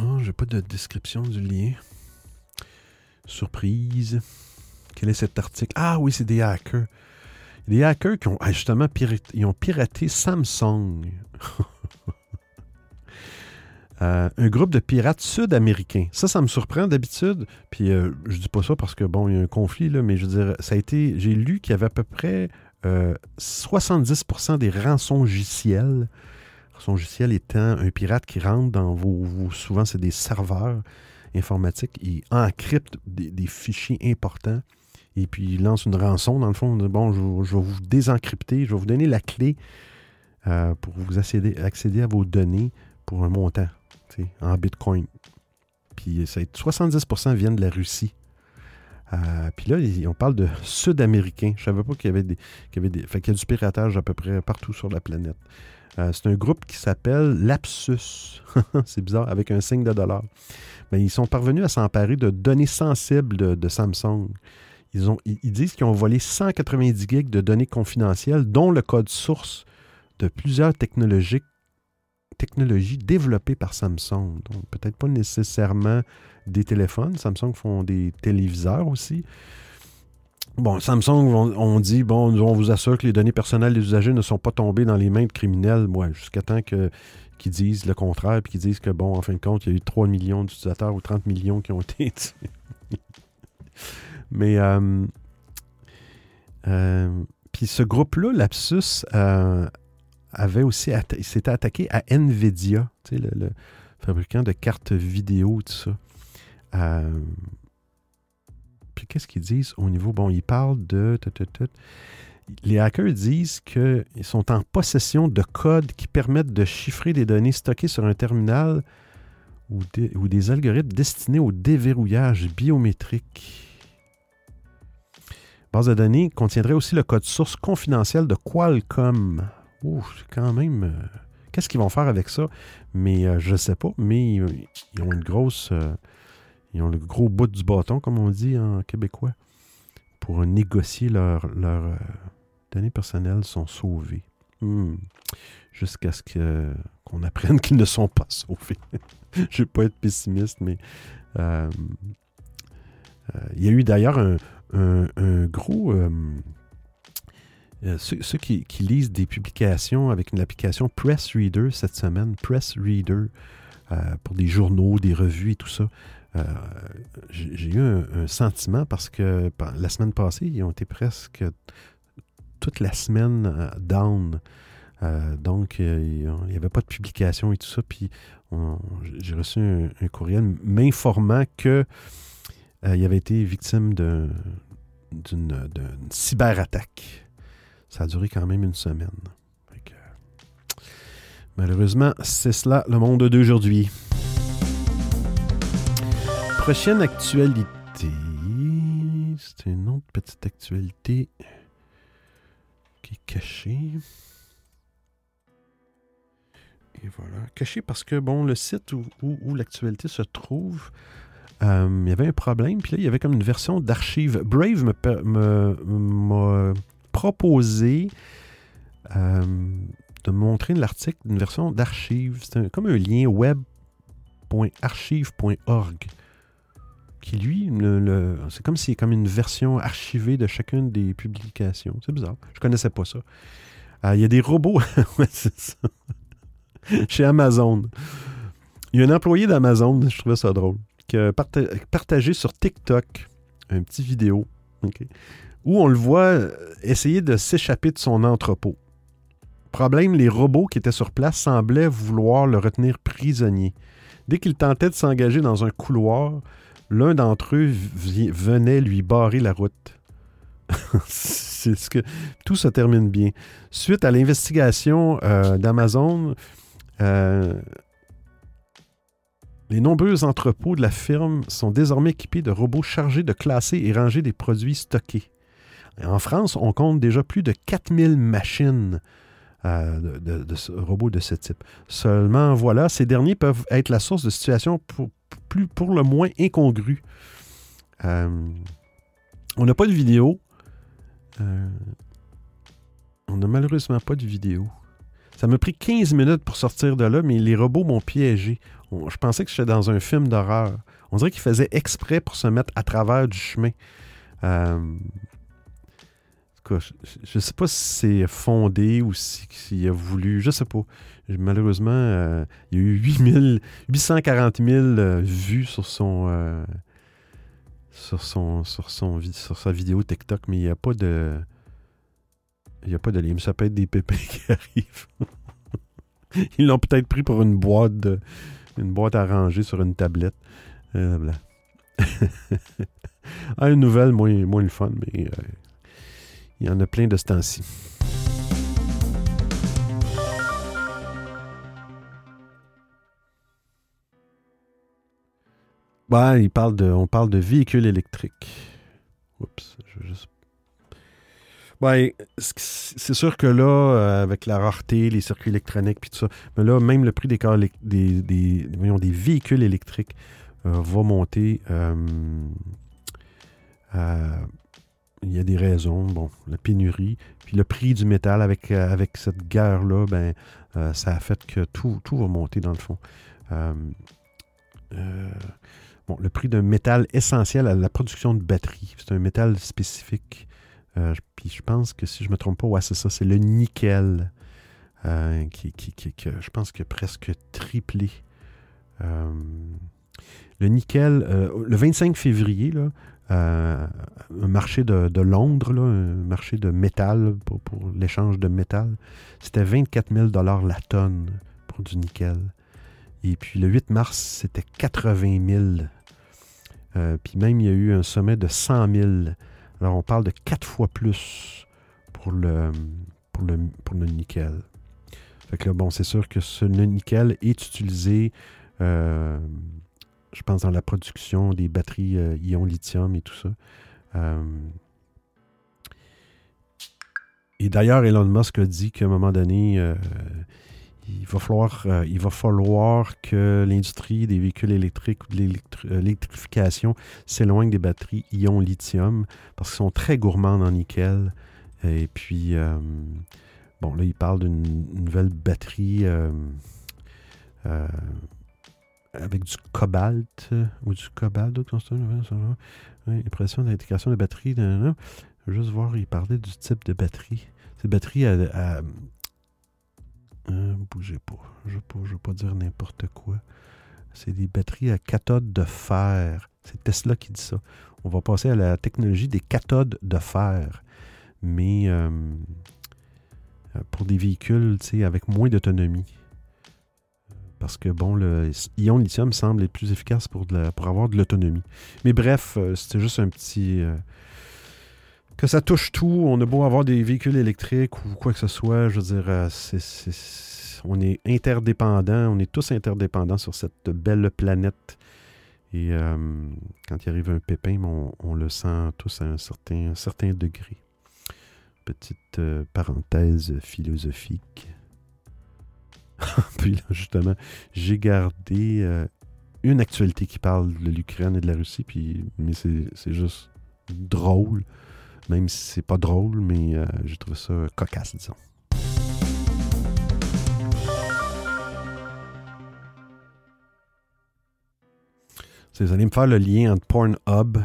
Oh, j'ai pas de description du lien. Surprise. Quel est cet article? Ah oui, c'est des hackers. Des hackers qui ont ah, justement piraté, ont piraté Samsung. Euh, un groupe de pirates sud-américains. Ça, ça me surprend d'habitude. Puis euh, je dis pas ça parce que bon, il y a un conflit, mais je veux dire, ça a été. J'ai lu qu'il y avait à peu près 70% euh, des rançongiciels son logiciel étant un pirate qui rentre dans vos. souvent, c'est des serveurs informatiques. Il encrypte des, fichiers importants et puis il lance une rançon. Dans le fond, bon, je, vais vous désencrypter, je vais vous donner la clé euh, pour vous accéder à vos données pour un montant en bitcoin. Puis ça, 70% viennent de la Russie. Euh, puis là, on parle de Sud-Américains. Je ne savais pas qu'il y avait des. Qu'il y des a du piratage à peu près partout sur la planète. Euh, c'est un groupe qui s'appelle Lapsus. c'est bizarre, avec un signe de dollar. Mais ils sont parvenus à s'emparer de données sensibles de, Samsung. Ils, disent qu'ils ont volé 190 gigs de données confidentielles, dont le code source de plusieurs technologies, technologies développées par Samsung. Donc, peut-être pas nécessairement des téléphones. Samsung font des téléviseurs aussi. Bon, Samsung, on, dit, bon, on vous assure que les données personnelles des usagers ne sont pas tombées dans les mains de criminels, moi, jusqu'à temps que, qu'ils disent le contraire, puis qu'ils disent que, bon, en fin de compte, il y a eu 3 millions d'utilisateurs ou 30 millions qui ont été. Mais, euh, euh, puis ce groupe-là, Lapsus, euh, avait aussi, s'était attaqué à NVIDIA, le, le, fabricant de cartes vidéo, tout ça. Puis qu'est-ce qu'ils disent au niveau. Bon, ils parlent de. Les hackers disent qu'ils sont en possession de codes qui permettent de chiffrer des données stockées sur un terminal ou, des algorithmes destinés au déverrouillage biométrique. Base de données contiendrait aussi le code source confidentiel de Qualcomm. Quand même. Euh, qu'est-ce qu'ils vont faire avec ça? Mais euh, je ne sais pas. Mais ils ont une grosse. Euh, ils ont le gros bout du bâton, comme on dit en québécois, pour négocier leurs euh, données personnelles sont sauvées. Hmm. Jusqu'à ce qu'on apprenne qu'ils ne sont pas sauvés. Je ne vais pas être pessimiste, mais euh, euh, il y a eu d'ailleurs un, gros... ceux, qui, lisent des publications avec une application Press Reader cette semaine, Press Reader, pour des journaux, des revues et tout ça, euh, j'ai eu un, sentiment parce que la semaine passée, ils ont été presque toute la semaine euh, down. Euh, donc, il n'y avait pas de publication et tout ça. Puis, j'ai reçu un, courriel m'informant qu'il il avait été victime d'une cyberattaque. Ça a duré quand même une semaine. malheureusement, c'est cela le monde d'aujourd'hui prochaine actualité, c'est une autre petite actualité qui est cachée. Et voilà. Cachée parce que, bon, le site où, l'actualité se trouve, euh, il y avait un problème. Puis là, il y avait comme une version d'archive. Brave m'a proposé euh, de montrer l'article d'une version d'archive. C'est comme un lien web.archive.org qui, lui, c'est comme si comme une version archivée de chacune des publications. C'est bizarre. Je connaissais pas ça. Euh, il y a des robots. c'est. Chez Amazon. Il y a un employé d'Amazon, je trouvais ça drôle, qui a partagé sur TikTok une petite vidéo où on le voit essayer de s'échapper de son entrepôt. Problème, les robots qui étaient sur place semblaient vouloir le retenir prisonnier. Dès qu'il tentait de s'engager dans un couloir, l'un d'entre eux venait lui barrer la route. Tout se termine bien. Suite à l'investigation euh, d'Amazon, euh, les nombreux entrepôts de la firme sont désormais équipés de robots chargés de classer et ranger des produits stockés. En France, on compte déjà plus de 4000 machines euh, de, robots de ce type. Seulement, voilà, ces derniers peuvent être la source de situations pour, plus, pour le moins incongrues. Euh, on n'a pas de vidéo. Euh, on n'a malheureusement pas de vidéo. Ça m'a pris 15 minutes pour sortir de là, mais les robots m'ont piégé. Je pensais que j'étais dans un film d'horreur. On dirait qu'ils faisaient exprès pour se mettre à travers du chemin. Je ne sais pas si c'est fondé ou si- s'il a voulu. Je sais pas. Malheureusement, euh, il y a eu 8000 840 000 euh, vues sur son, euh, sur, son, sur, son, sur sa vidéo TikTok, mais il n'y a pas de. Il n'y a pas de lien. Ça peut être des pépins qui arrivent. Ils l'ont peut-être pris pour une boîte de, une boîte à ranger sur une tablette. Euh, ah, une nouvelle, moins, moins le fun, mais euh, il y en a plein de ce temps-ci. Parle de, on parle de véhicules électriques. Oups, je vais juste. C- c'est sûr que là, euh, avec la rareté, les circuits électroniques, puis tout ça, mais là, même le prix des, des, des, voyons, des véhicules électriques euh, va monter. euh, il y a des raisons. Bon, la pénurie, puis le prix du métal avec, euh, cette guerre-là, ben, euh, ça a fait que tout, va monter dans le fond. Euh, bon, le prix d'un métal essentiel à la production de batteries. C'est un métal spécifique. Puis je pense que si je ne me trompe pas, ouais, c'est ça, c'est le nickel qui, qui, qui- je pense a presque triplé. Le nickel, le 25 février, là, un marché de, Londres, un marché de métal pour, l'échange de métal, c'était 24 000 la tonne pour du nickel. Et puis le 8 mars, c'était 80 000. Euh, puis même, il y a eu un sommet de 100 000. Alors, on parle de quatre fois plus pour le, nickel. Fait que là, bon, c'est sûr que ce nickel est utilisé, euh, je pense, dans la production des batteries euh, ion lithium et tout ça. Euh, et d'ailleurs, Elon Musk a dit qu'à un moment donné, euh, il, va falloir, que l'industrie des véhicules électriques ou de l'électri- l'électrification s'éloigne des batteries ion lithium parce qu'ils sont très gourmands en nickel. Et puis, bon, là, il parle d'une nouvelle batterie avec du cobalt euh, ou du cobalt. impression d'intégration de batterie. Je veux Juste voir, il parlait du type de batterie. Ces batteries à. euh, bougez pas. Je ne veux pas dire n'importe quoi. C'est des batteries à cathode de fer. C'est Tesla qui dit ça. On va passer à la technologie des cathodes de fer. Mais euh, euh, pour des véhicules avec moins d'autonomie. Parce que, bon, le ion lithium semble être plus efficace pour, avoir de l'autonomie. Mais bref, euh, c'était juste un petit. euh, que ça touche tout. On a beau avoir des véhicules électriques ou quoi que ce soit, je veux dire, euh, on est interdépendants. On est tous interdépendants sur cette belle planète. Et quand il arrive un pépin, on, le sent tous à un certain, degré. Petite parenthèse philosophique. Puis justement, j'ai gardé euh, une actualité qui parle de l'Ukraine et de la Russie, puis, mais c'est juste drôle. Même si c'est pas drôle, mais euh, j'ai trouvé ça cocasse, disons. Vous allez me faire le lien entre Pornhub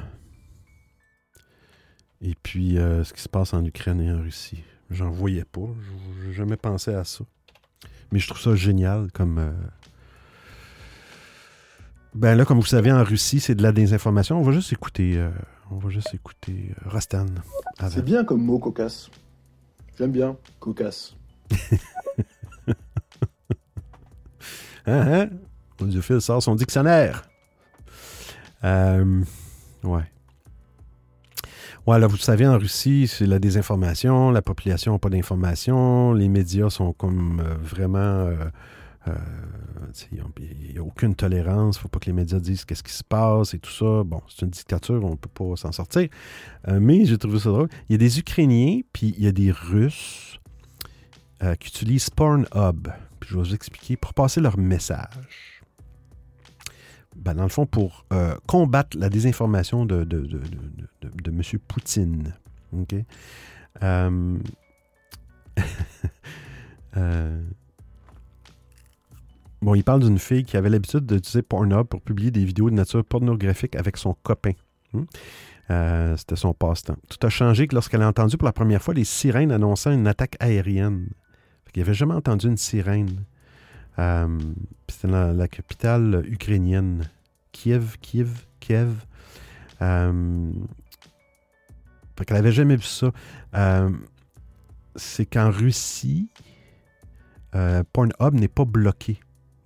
et puis euh, ce qui se passe en Ukraine et en Russie. J'en voyais pas. Je n'ai jamais pensé à ça. Mais je trouve ça génial comme. Euh, ben là, comme vous savez, en Russie, c'est de la désinformation. On va juste écouter. Euh... On va juste écouter euh, Rastan. C'est bien comme mot cocasse. J'aime bien cocasse. hein, hein? On sort son dictionnaire. Euh, ouais. Ouais, là, vous savez, en Russie, c'est la désinformation, la population n'a pas d'information, les médias sont comme euh, vraiment. euh, euh, il n'y a aucune tolérance, il ne faut pas que les médias disent qu'est-ce qui se passe et tout ça. Bon, c'est une dictature, on ne peut pas s'en sortir. Mais j'ai trouvé ça drôle. Il y a des Ukrainiens, puis il y a des Russes qui utilisent Pornhub. Puis je vais vous expliquer pour passer leur message. Ben, dans le fond, pour euh, combattre la désinformation de, M. Poutine. Euh, euh, Bon, il parle d'une fille qui avait l'habitude d'utiliser Pornhub pour publier des vidéos de nature pornographique avec son copain. Hmm? C'était son passe-temps. Tout a changé que lorsqu'elle a entendu pour la première fois les sirènes annonçant une attaque aérienne. Il n'avait jamais entendu une sirène. Euh, C'était la capitale ukrainienne. Kiev, Kiev, Kiev. Euh, fait qu'elle n'avait jamais vu ça. Euh, C'est qu'en Russie, Pornhub n'est pas bloqué.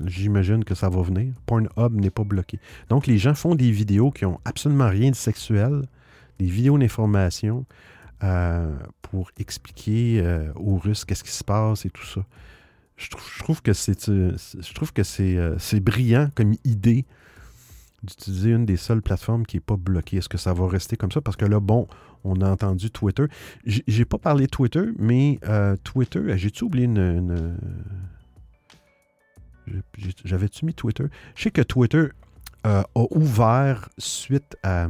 J'imagine que ça va venir. Pornhub n'est pas bloqué. Donc, les gens font des vidéos qui ont absolument rien de sexuel, des vidéos d'information pour expliquer aux Russes qu'est-ce qui se passe et tout ça. Je trouve, que c'est euh, je trouve que euh, c'est brillant comme idée d'utiliser une des seules plateformes qui n'est pas bloquée. Est-ce que ça va rester comme ça? Parce que là, bon, on a entendu Twitter. J'ai pas parlé de Twitter, mais euh, Twitter, j'ai-tu oublié une- J'avais-tu mis Twitter? Je sais que Twitter euh, a ouvert, suite à,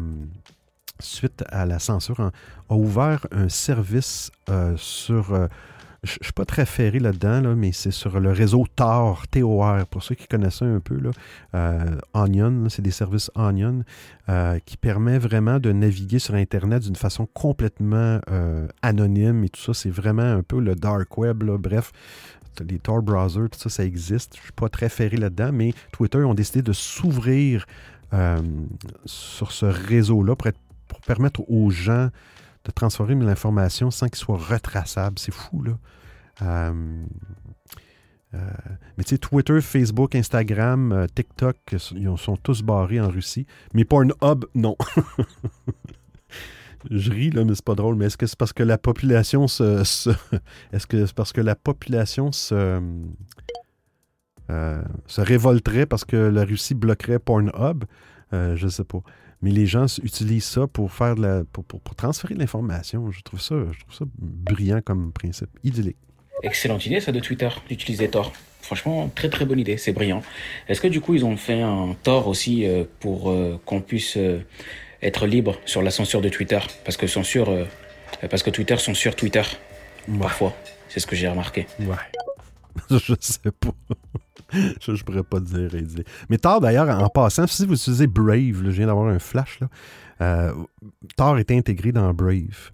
suite à la censure, hein, a ouvert un service euh, sur... je ne suis pas très ferré là-dedans, là, mais c'est sur le réseau Tor, T-O-R, pour ceux qui connaissent un peu. Là, euh, Onion, c'est des services Onion euh, qui permet vraiment de naviguer sur Internet d'une façon complètement euh, anonyme et tout ça. C'est vraiment un peu le dark web. là. Bref, les Tor browsers, tout ça, ça existe. Je ne suis pas très ferré là-dedans, mais Twitter ont décidé de s'ouvrir sur ce réseau-là pour permettre aux gens de transformer l'information sans qu'il soit retraçable. C'est fou, là. Euh, euh, mais tu sais, Twitter, Facebook, Instagram, euh, TikTok, ils ont- sont tous barrés en Russie. Mais Pornhub, non. Je ris, là, mais c'est pas drôle. Mais est-ce que c'est parce que la population se. est-ce que c'est parce que la population se. se révolterait parce que la Russie bloquerait Pornhub? Je sais pas. Mais les gens utilisent ça pour faire de la. pour, pour- pour transférer de l'information. Je trouve ça. Je trouve ça brillant comme principe. Idyllique. Excellente idée ça de Twitter, d'utiliser Tor. Franchement, très très bonne idée, c'est brillant. Est-ce que du coup ils ont fait un Tor aussi euh, pour euh, qu'on puisse euh, être libre sur la censure de Twitter? Parce que censure, parce que Twitter censure Twitter parfois. C'est ce que j'ai remarqué. Ouais. je sais pas. je, je pourrais pas dire. Mais Tor, d'ailleurs, en passant, si vous utilisez Brave, je viens d'avoir un flash, là, euh, Tor est intégré dans Brave.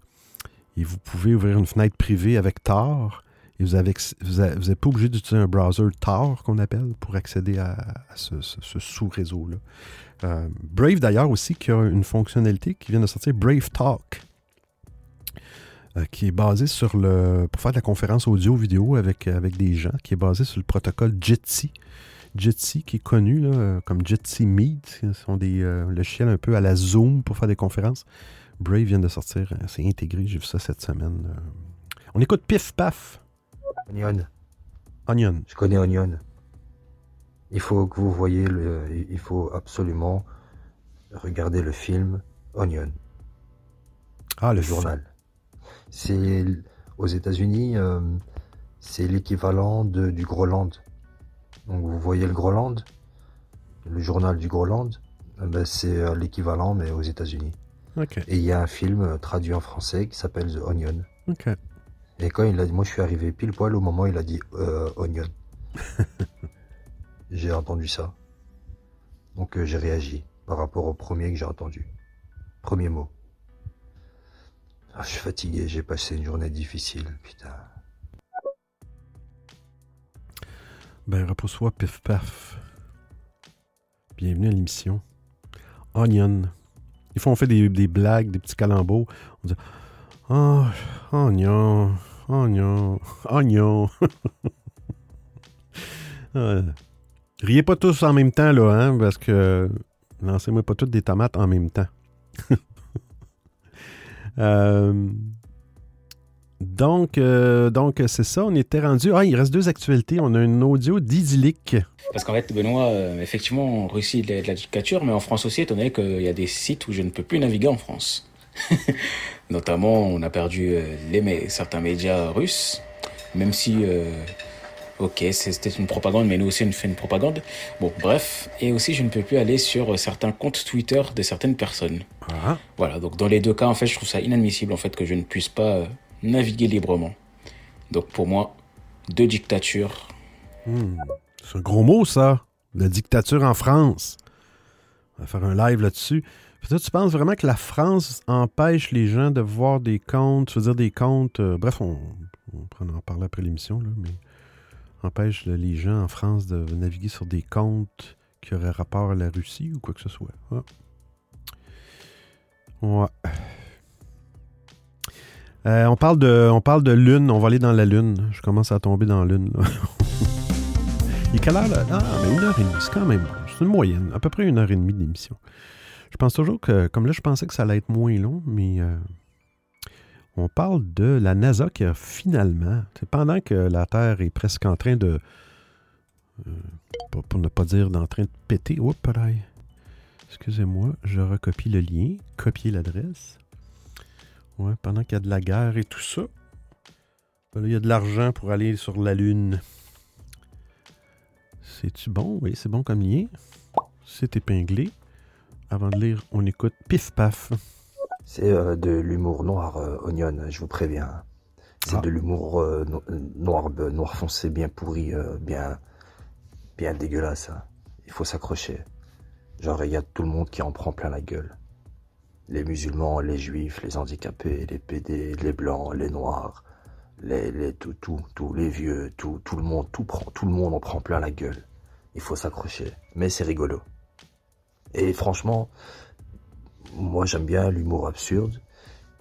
Et vous pouvez ouvrir une fenêtre privée avec Tor. Et vous n'êtes pas obligé d'utiliser un browser Tor, qu'on appelle, pour accéder à, ce, sous-réseau-là. Euh, Brave, d'ailleurs, aussi, qui a une fonctionnalité qui vient de sortir, Brave Talk qui est basé sur le. pour faire de la conférence audio-vidéo avec, avec des gens, qui est basé sur le protocole Jitsi. Jitsi, qui est connu là, euh, comme Jitsi Meet, ce sont des euh, logiciels un peu à la Zoom pour faire des conférences. Brave vient de sortir, euh, c'est intégré, j'ai vu ça cette semaine. euh. On écoute Pif Paf. Onion. Onion. Je connais Onion. Il faut que vous voyez le. Il faut absolument regarder le film Onion. Ah, le journal. C'est aux États-Unis, euh, c'est l'équivalent de- du Groland. Donc vous voyez le Groland, le journal du Groland, eh ben, c'est euh, l'équivalent mais aux États-Unis. Ok. Et il y a un film euh, traduit en français qui s'appelle The Onion. Ok. Et quand il a dit, moi je suis arrivé pile poil au moment où il a dit euh, Onion. j'ai entendu ça. Donc euh, j'ai réagi par rapport au premier que j'ai entendu. Premier mot. Ah, je suis fatigué, j'ai passé une journée difficile, putain. Ben, repose-toi, Pif Paf. Bienvenue à l'émission. Onion. Des fois, on fait des, blagues, des petits calembours. On dit Oh, oignon, oignon, oignon. Ah, Riez pas tous en même temps, là, hein, parce que lancez-moi pas toutes des tomates en même temps. Euh, donc, euh, donc c'est ça, on était rendu. Ah, il reste deux actualités. On a une audio d'Idyllique. Parce qu'en fait, Benoît, euh, effectivement, en Russie, il y a de la dictature, mais en France aussi, étant donné qu'il y a des sites où je ne peux plus naviguer en France. Notamment, on a perdu les, certains médias russes, même si, ok, c'était une propagande, mais nous aussi, on fait une propagande. Bon, bref. Et aussi, je ne peux plus aller sur certains comptes Twitter de certaines personnes. Ah. Voilà, donc dans les deux cas, en fait, je trouve ça inadmissible, en fait, que je ne puisse pas euh, naviguer librement. Donc pour moi, deux dictatures. Hmm. C'est un gros mot, ça. La dictature en France. On va faire un live là-dessus. Tu penses vraiment que la France empêche les gens de voir des comptes, je veux dire des comptes, euh, bref, on, on en parler après l'émission, là, mais empêche les gens en France de naviguer sur des comptes qui auraient rapport à la Russie ou quoi que ce soit. Ouais. Euh, on, parle de, on parle de lune, on va aller dans la lune. Je commence à tomber dans la lune. là. Il est quelle heure là? Ah, mais une heure et demie, c'est quand même. C'est une moyenne, à peu près une heure et demie d'émission. Je pense toujours que, comme là, je pensais que ça allait être moins long, mais euh, on parle de la NASA qui a finalement, pendant que la Terre est presque en train de, euh, pour, ne pas dire d'en train de péter, oups, pareil. Excusez-moi, je recopie le lien, copier l'adresse. Ouais, pendant qu'il y a de la guerre et tout ça, ben là, il y a de l'argent pour aller sur la Lune. C'est-tu bon? Oui, c'est bon comme lien. C'est épinglé. Avant de lire, on écoute Pif Paf. C'est euh, de l'humour noir, euh, Onion, je vous préviens. C'est Ah. de l'humour euh, no- noir, euh, noir foncé, bien pourri, bien, bien dégueulasse. hein. Il faut s'accrocher. Genre, il y a tout le monde qui en prend plein la gueule. Les musulmans, les juifs, les handicapés, les PD, les blancs, les noirs, les, les tout, tout, tout, les vieux, tout, tout le monde, tout prend, tout le monde en prend plein la gueule. Il faut s'accrocher. Mais c'est rigolo. Et franchement, moi j'aime bien l'humour absurde.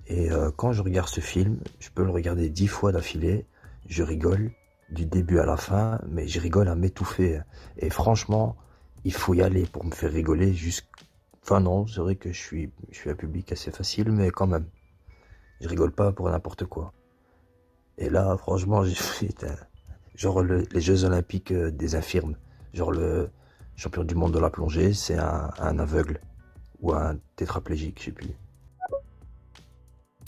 Et euh, quand je regarde ce film, je peux le regarder dix fois d'affilée. Je rigole du début à la fin, mais je rigole à m'étouffer. Et franchement, il faut y aller pour me faire rigoler. Jusqu'... Enfin non, c'est vrai que je suis, je suis un public assez facile, mais quand même, je rigole pas pour n'importe quoi. Et là, franchement, j'ai fait genre le- les Jeux Olympiques euh, des infirmes, genre le champion du monde de la plongée, c'est un aveugle ou un tétraplégique, je sais plus.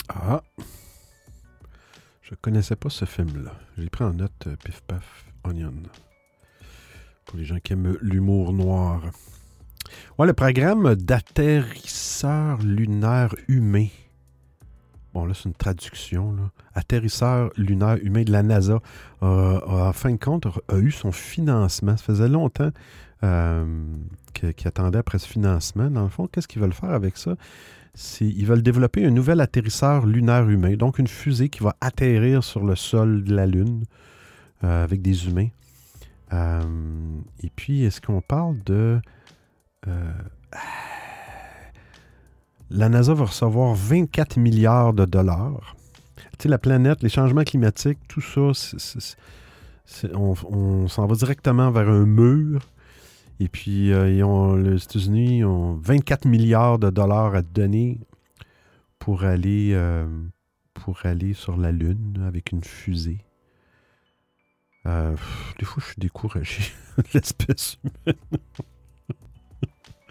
Ah. Je connaissais pas ce film-là. J'ai pris en note euh, Pif Paf Onion. Pour les gens qui aiment l'humour noir. Ouais, le programme d'atterrisseur lunaire humain. Bon, là, c'est une traduction. Là. Atterrisseur lunaire humain de la NASA a, en fin de compte, a eu son financement. Ça faisait longtemps euh, que- qu'il attendait après ce financement. Dans le fond, qu'est-ce qu'ils veulent faire avec ça? Ils veulent développer un nouvel atterrisseur lunaire humain, donc une fusée qui va atterrir sur le sol de la Lune euh, avec des humains. Euh, et puis, est-ce qu'on parle de... la NASA va recevoir 24 milliards de dollars. Tu sais, la planète, les changements climatiques, tout ça, on s'en va directement vers un mur. Et puis, euh, les États-Unis ont 24 milliards de dollars à donner pour aller, euh, pour aller sur la Lune avec une fusée. Euh, des fois, je suis découragé de l'espèce humaine.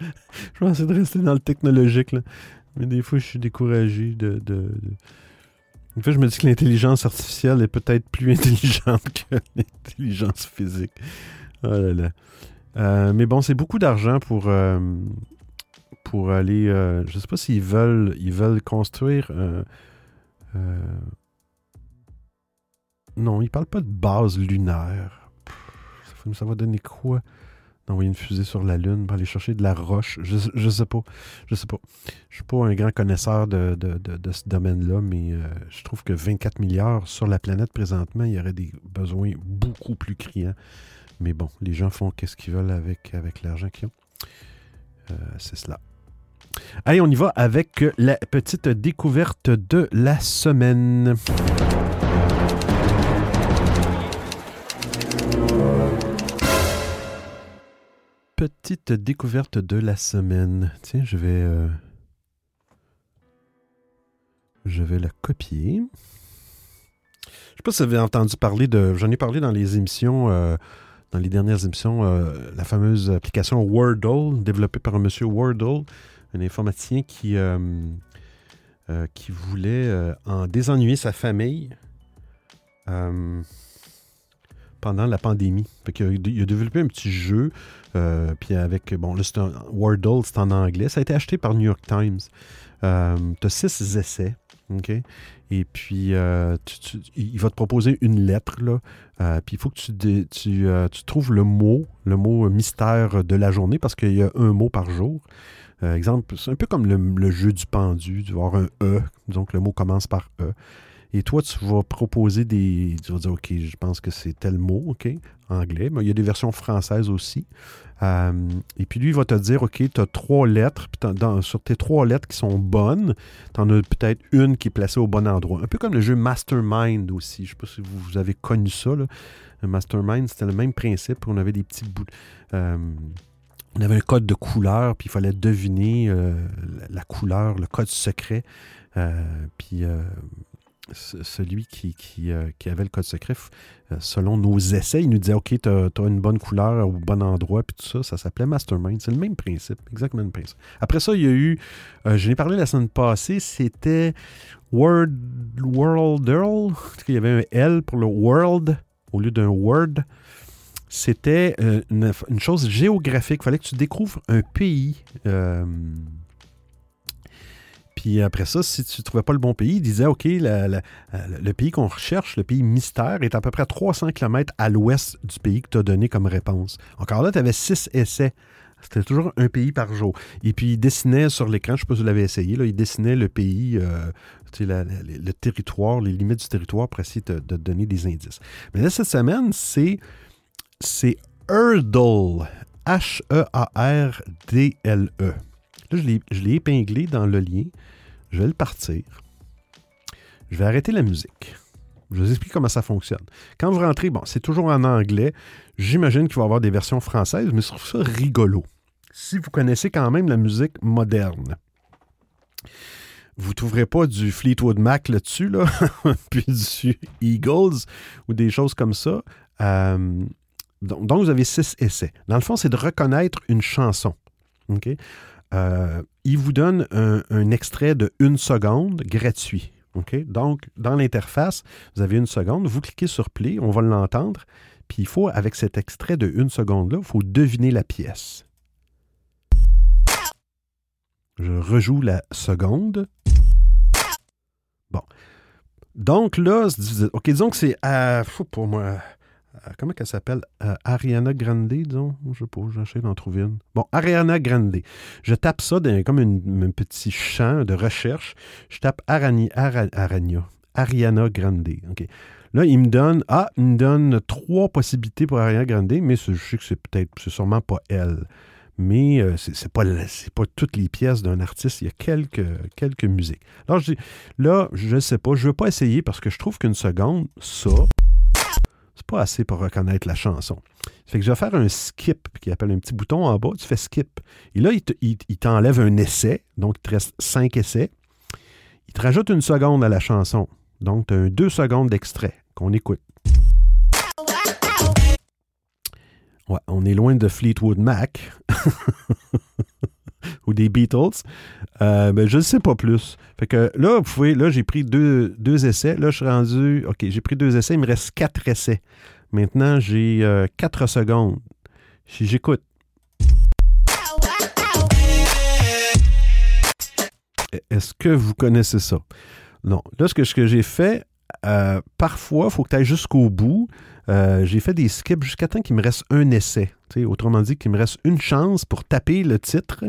je vais essayer de rester dans le technologique, là. mais des fois, je suis découragé de... de, de- En fait, je me dis que l'intelligence artificielle est peut-être plus intelligente que l'intelligence physique. Oh là là. Euh, mais bon, c'est beaucoup d'argent pour, euh, pour aller. euh, je ne sais pas s'ils veulent, ils veulent construire. non, ils ne parlent pas de base lunaire. Ça, va donner quoi d'envoyer une fusée sur la Lune pour aller chercher de la roche? Je ne sais pas. Je sais pas. Je suis pas un grand connaisseur de, de- de- ce domaine-là, mais je trouve que 24 milliards sur la planète présentement, il y aurait des besoins beaucoup plus criants. Mais bon, les gens font qu'est-ce qu'ils veulent avec, avec l'argent qu'ils ont. Euh, c'est cela. Allez, on y va avec la petite découverte de la semaine. petite découverte de la semaine. Tiens, je vais. euh, je vais la copier. Je sais pas si vous avez entendu parler de. J'en ai parlé dans les émissions. euh, dans les dernières émissions, euh, la fameuse application Wordle, développée par un monsieur Wordle, un informaticien qui, euh, euh, qui voulait en désennuyer sa famille pendant la pandémie. Fait il a développé un petit jeu, puis avec, bon, là, un, Wordle, c'est en anglais. Ça a été acheté par New York Times. Tu as six essais, OK? Et puis, euh, il va te proposer une lettre, là. Euh, puis, il faut que tu, tu, euh, tu trouves le mot, le mot mystère de la journée, parce qu'il y a un mot par jour. Exemple, c'est un peu comme le, le jeu du pendu, tu vas avoir un E, donc le mot commence par E. Et toi, tu vas proposer des. Tu vas dire, OK, je pense que c'est tel mot, OK, anglais, mais il y a des versions françaises aussi. Euh, et puis lui, il va te dire, OK, tu as trois lettres, puis sur tes trois lettres qui sont bonnes, tu en as peut-être une qui est placée au bon endroit. Un peu comme le jeu Mastermind aussi. Je ne sais pas si vous, avez connu ça. Mastermind, c'était le même principe. On avait des petits bouts. euh, on avait un code de couleur, puis il fallait deviner euh, la, couleur, le code secret. Puis celui euh, qui avait le code secret, euh, selon nos essais, il nous disait OK, tu as, une bonne couleur au bon endroit, puis tout ça. Ça s'appelait Mastermind. C'est le même principe, exactement le même principe. Après ça, il y a eu, euh, je l'ai parlé la semaine passée, c'était Word, Worlderl. Il y avait un L pour le World au lieu d'un Word. C'était une chose géographique. Il fallait que tu découvres un pays. Puis après ça, si tu ne trouvais pas le bon pays, il disait OK, euh, le pays qu'on recherche, le pays mystère, est à peu près 300 km à l'ouest du pays que tu as donné comme réponse. Encore là, tu avais six essais. C'était toujours un pays par jour. Et puis, il dessinait sur l'écran, je ne sais pas si vous l'avez essayé, là, il dessinait le pays, euh, le territoire, les limites du territoire pour essayer de, de donner des indices. Mais là, cette semaine, c'est c'est Hurdle. H-E-A-R-D-L-E. Là, je l'ai- je l'ai épinglé dans le lien. Je vais le partir. Je vais arrêter la musique. Je vous explique comment ça fonctionne. Quand vous rentrez, bon, c'est toujours en anglais. J'imagine qu'il va y avoir des versions françaises, mais je trouve ça rigolo. Si vous connaissez quand même la musique moderne, vous ne trouverez pas du Fleetwood Mac là-dessus, là, puis du Eagles ou des choses comme ça. Euh, donc, donc, vous avez six essais. Dans le fond, c'est de reconnaître une chanson. Euh, il vous donne un, extrait de une seconde gratuit. Donc, dans l'interface, vous avez une seconde, vous cliquez sur Play, on va l'entendre, puis il faut, avec cet extrait de une seconde-là, il faut deviner la pièce. Je rejoue la seconde. Bon. Donc là, OK, disons que c'est à. Pour moi. Euh, Comment qu'elle s'appelle? Euh, Ariana Grande, disons? Je sais pas, j'essaie d'en trouver une. Bon, Ariana Grande. Je tape ça dans, comme un petit champ de recherche. Je tape Arani, Ara- Arania. Ariana Grande. OK. Là, il me donne. Ah, il me donne trois possibilités pour Ariana Grande, mais je sais que c'est peut-être. C'est sûrement pas elle. Mais euh, c'est pas, toutes les pièces d'un artiste. Il y a quelques, quelques musiques. Alors, je dis, là, je sais pas. Je ne veux pas essayer parce que je trouve qu'une seconde, ça, c'est pas assez pour reconnaître la chanson. Fait que je vais faire un skip, qui appelle un petit bouton en bas, tu fais skip. Et là, il te- il il t'enlève un essai, donc il te reste cinq essais. Il te rajoute une seconde à la chanson. Donc, tu as deux secondes d'extrait qu'on écoute. Ouais, on est loin de Fleetwood Mac ou des Beatles. Euh, ben, je ne sais pas plus. Fait que là, vous pouvez, là, j'ai pris deux, deux essais. Là, je suis rendu. OK, j'ai pris deux essais. Il me reste quatre essais. Maintenant, j'ai euh, quatre secondes. J'écoute. Est-ce que vous connaissez ça? Non. Là, ce que, que j'ai fait, euh, parfois, il faut que tu ailles jusqu'au bout. Euh, j'ai fait des skips jusqu'à temps qu'il me reste un essai. Autrement dit, qu'il me reste une chance pour taper le titre.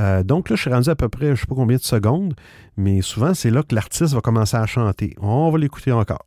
Euh, donc là, je suis rendu à peu près, je ne sais pas combien de secondes, mais souvent, c'est là que l'artiste va commencer à chanter. On va l'écouter encore.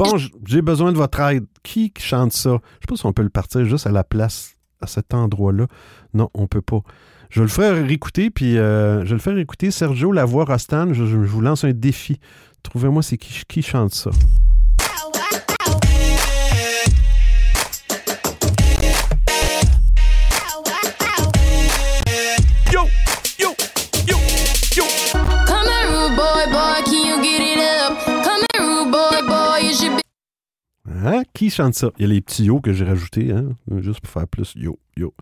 Bon, j'ai besoin de votre aide. Qui chante ça? Je sais pas si on peut le partir juste à la place à cet endroit-là. Non, on peut pas. Je vais le faire réécouter, puis euh, je vais le faire écouter. Sergio Lavoie Rostan, je, je vous lance un défi. Trouvez-moi c'est qui, qui chante ça. Qui chante ça? Il y a les petits yo que j'ai rajoutés, hein? juste pour faire plus yo, yo.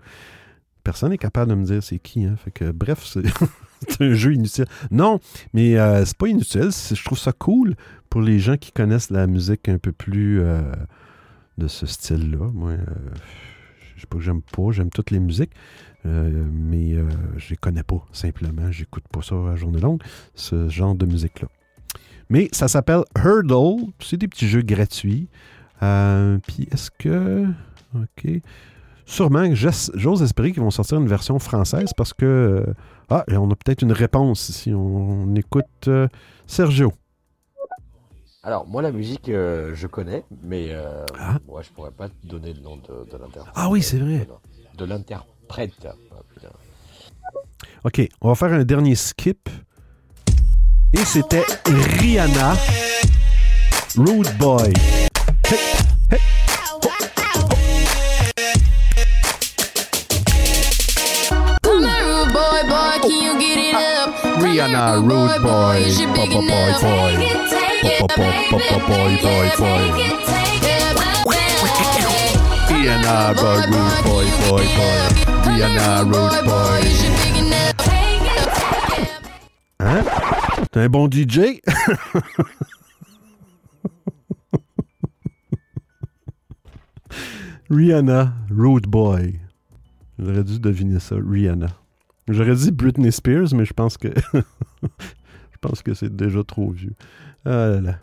Personne n'est capable de me dire c'est qui. Hein? Fait que, bref, c'est un jeu inutile. Non, mais euh, c'est pas inutile. Je trouve ça cool pour les gens qui connaissent la musique un peu plus euh, de ce style-là. Moi, euh, je sais pas que j'aime pas, j'aime toutes les musiques, euh, mais je les connais pas, simplement. J'écoute pas ça à journée longue, ce genre de musique-là. Mais ça s'appelle Hurdle. C'est des petits jeux gratuits. Euh, Puis est-ce que. OK. Sûrement, j'ose espérer qu'ils vont sortir une version française parce que. euh, ah, et on a peut-être une réponse ici. On, on écoute euh, Sergio. Alors, moi, la musique, euh, je connais, mais euh, moi, je pourrais pas te donner le nom de, de l'interprète. Ah oui, c'est vrai. De l'interprète. Ah. OK, on va faire un dernier skip. Et c'était Rihanna, Rude Boy. Rihanna, Rude Boy, Boy, Boy, Boy, Boy. Boy, Boy, Boy, Boy, Boy, Boy. Rihanna, Rude Boy, Boy, Boy. Rihanna, Rude Boy. Hein? T'es un bon DJ? Rihanna, Rude Boy. J'aurais dû deviner ça, Rihanna. J'aurais dit Britney Spears, mais je pense que c'est déjà trop vieux. Ah là.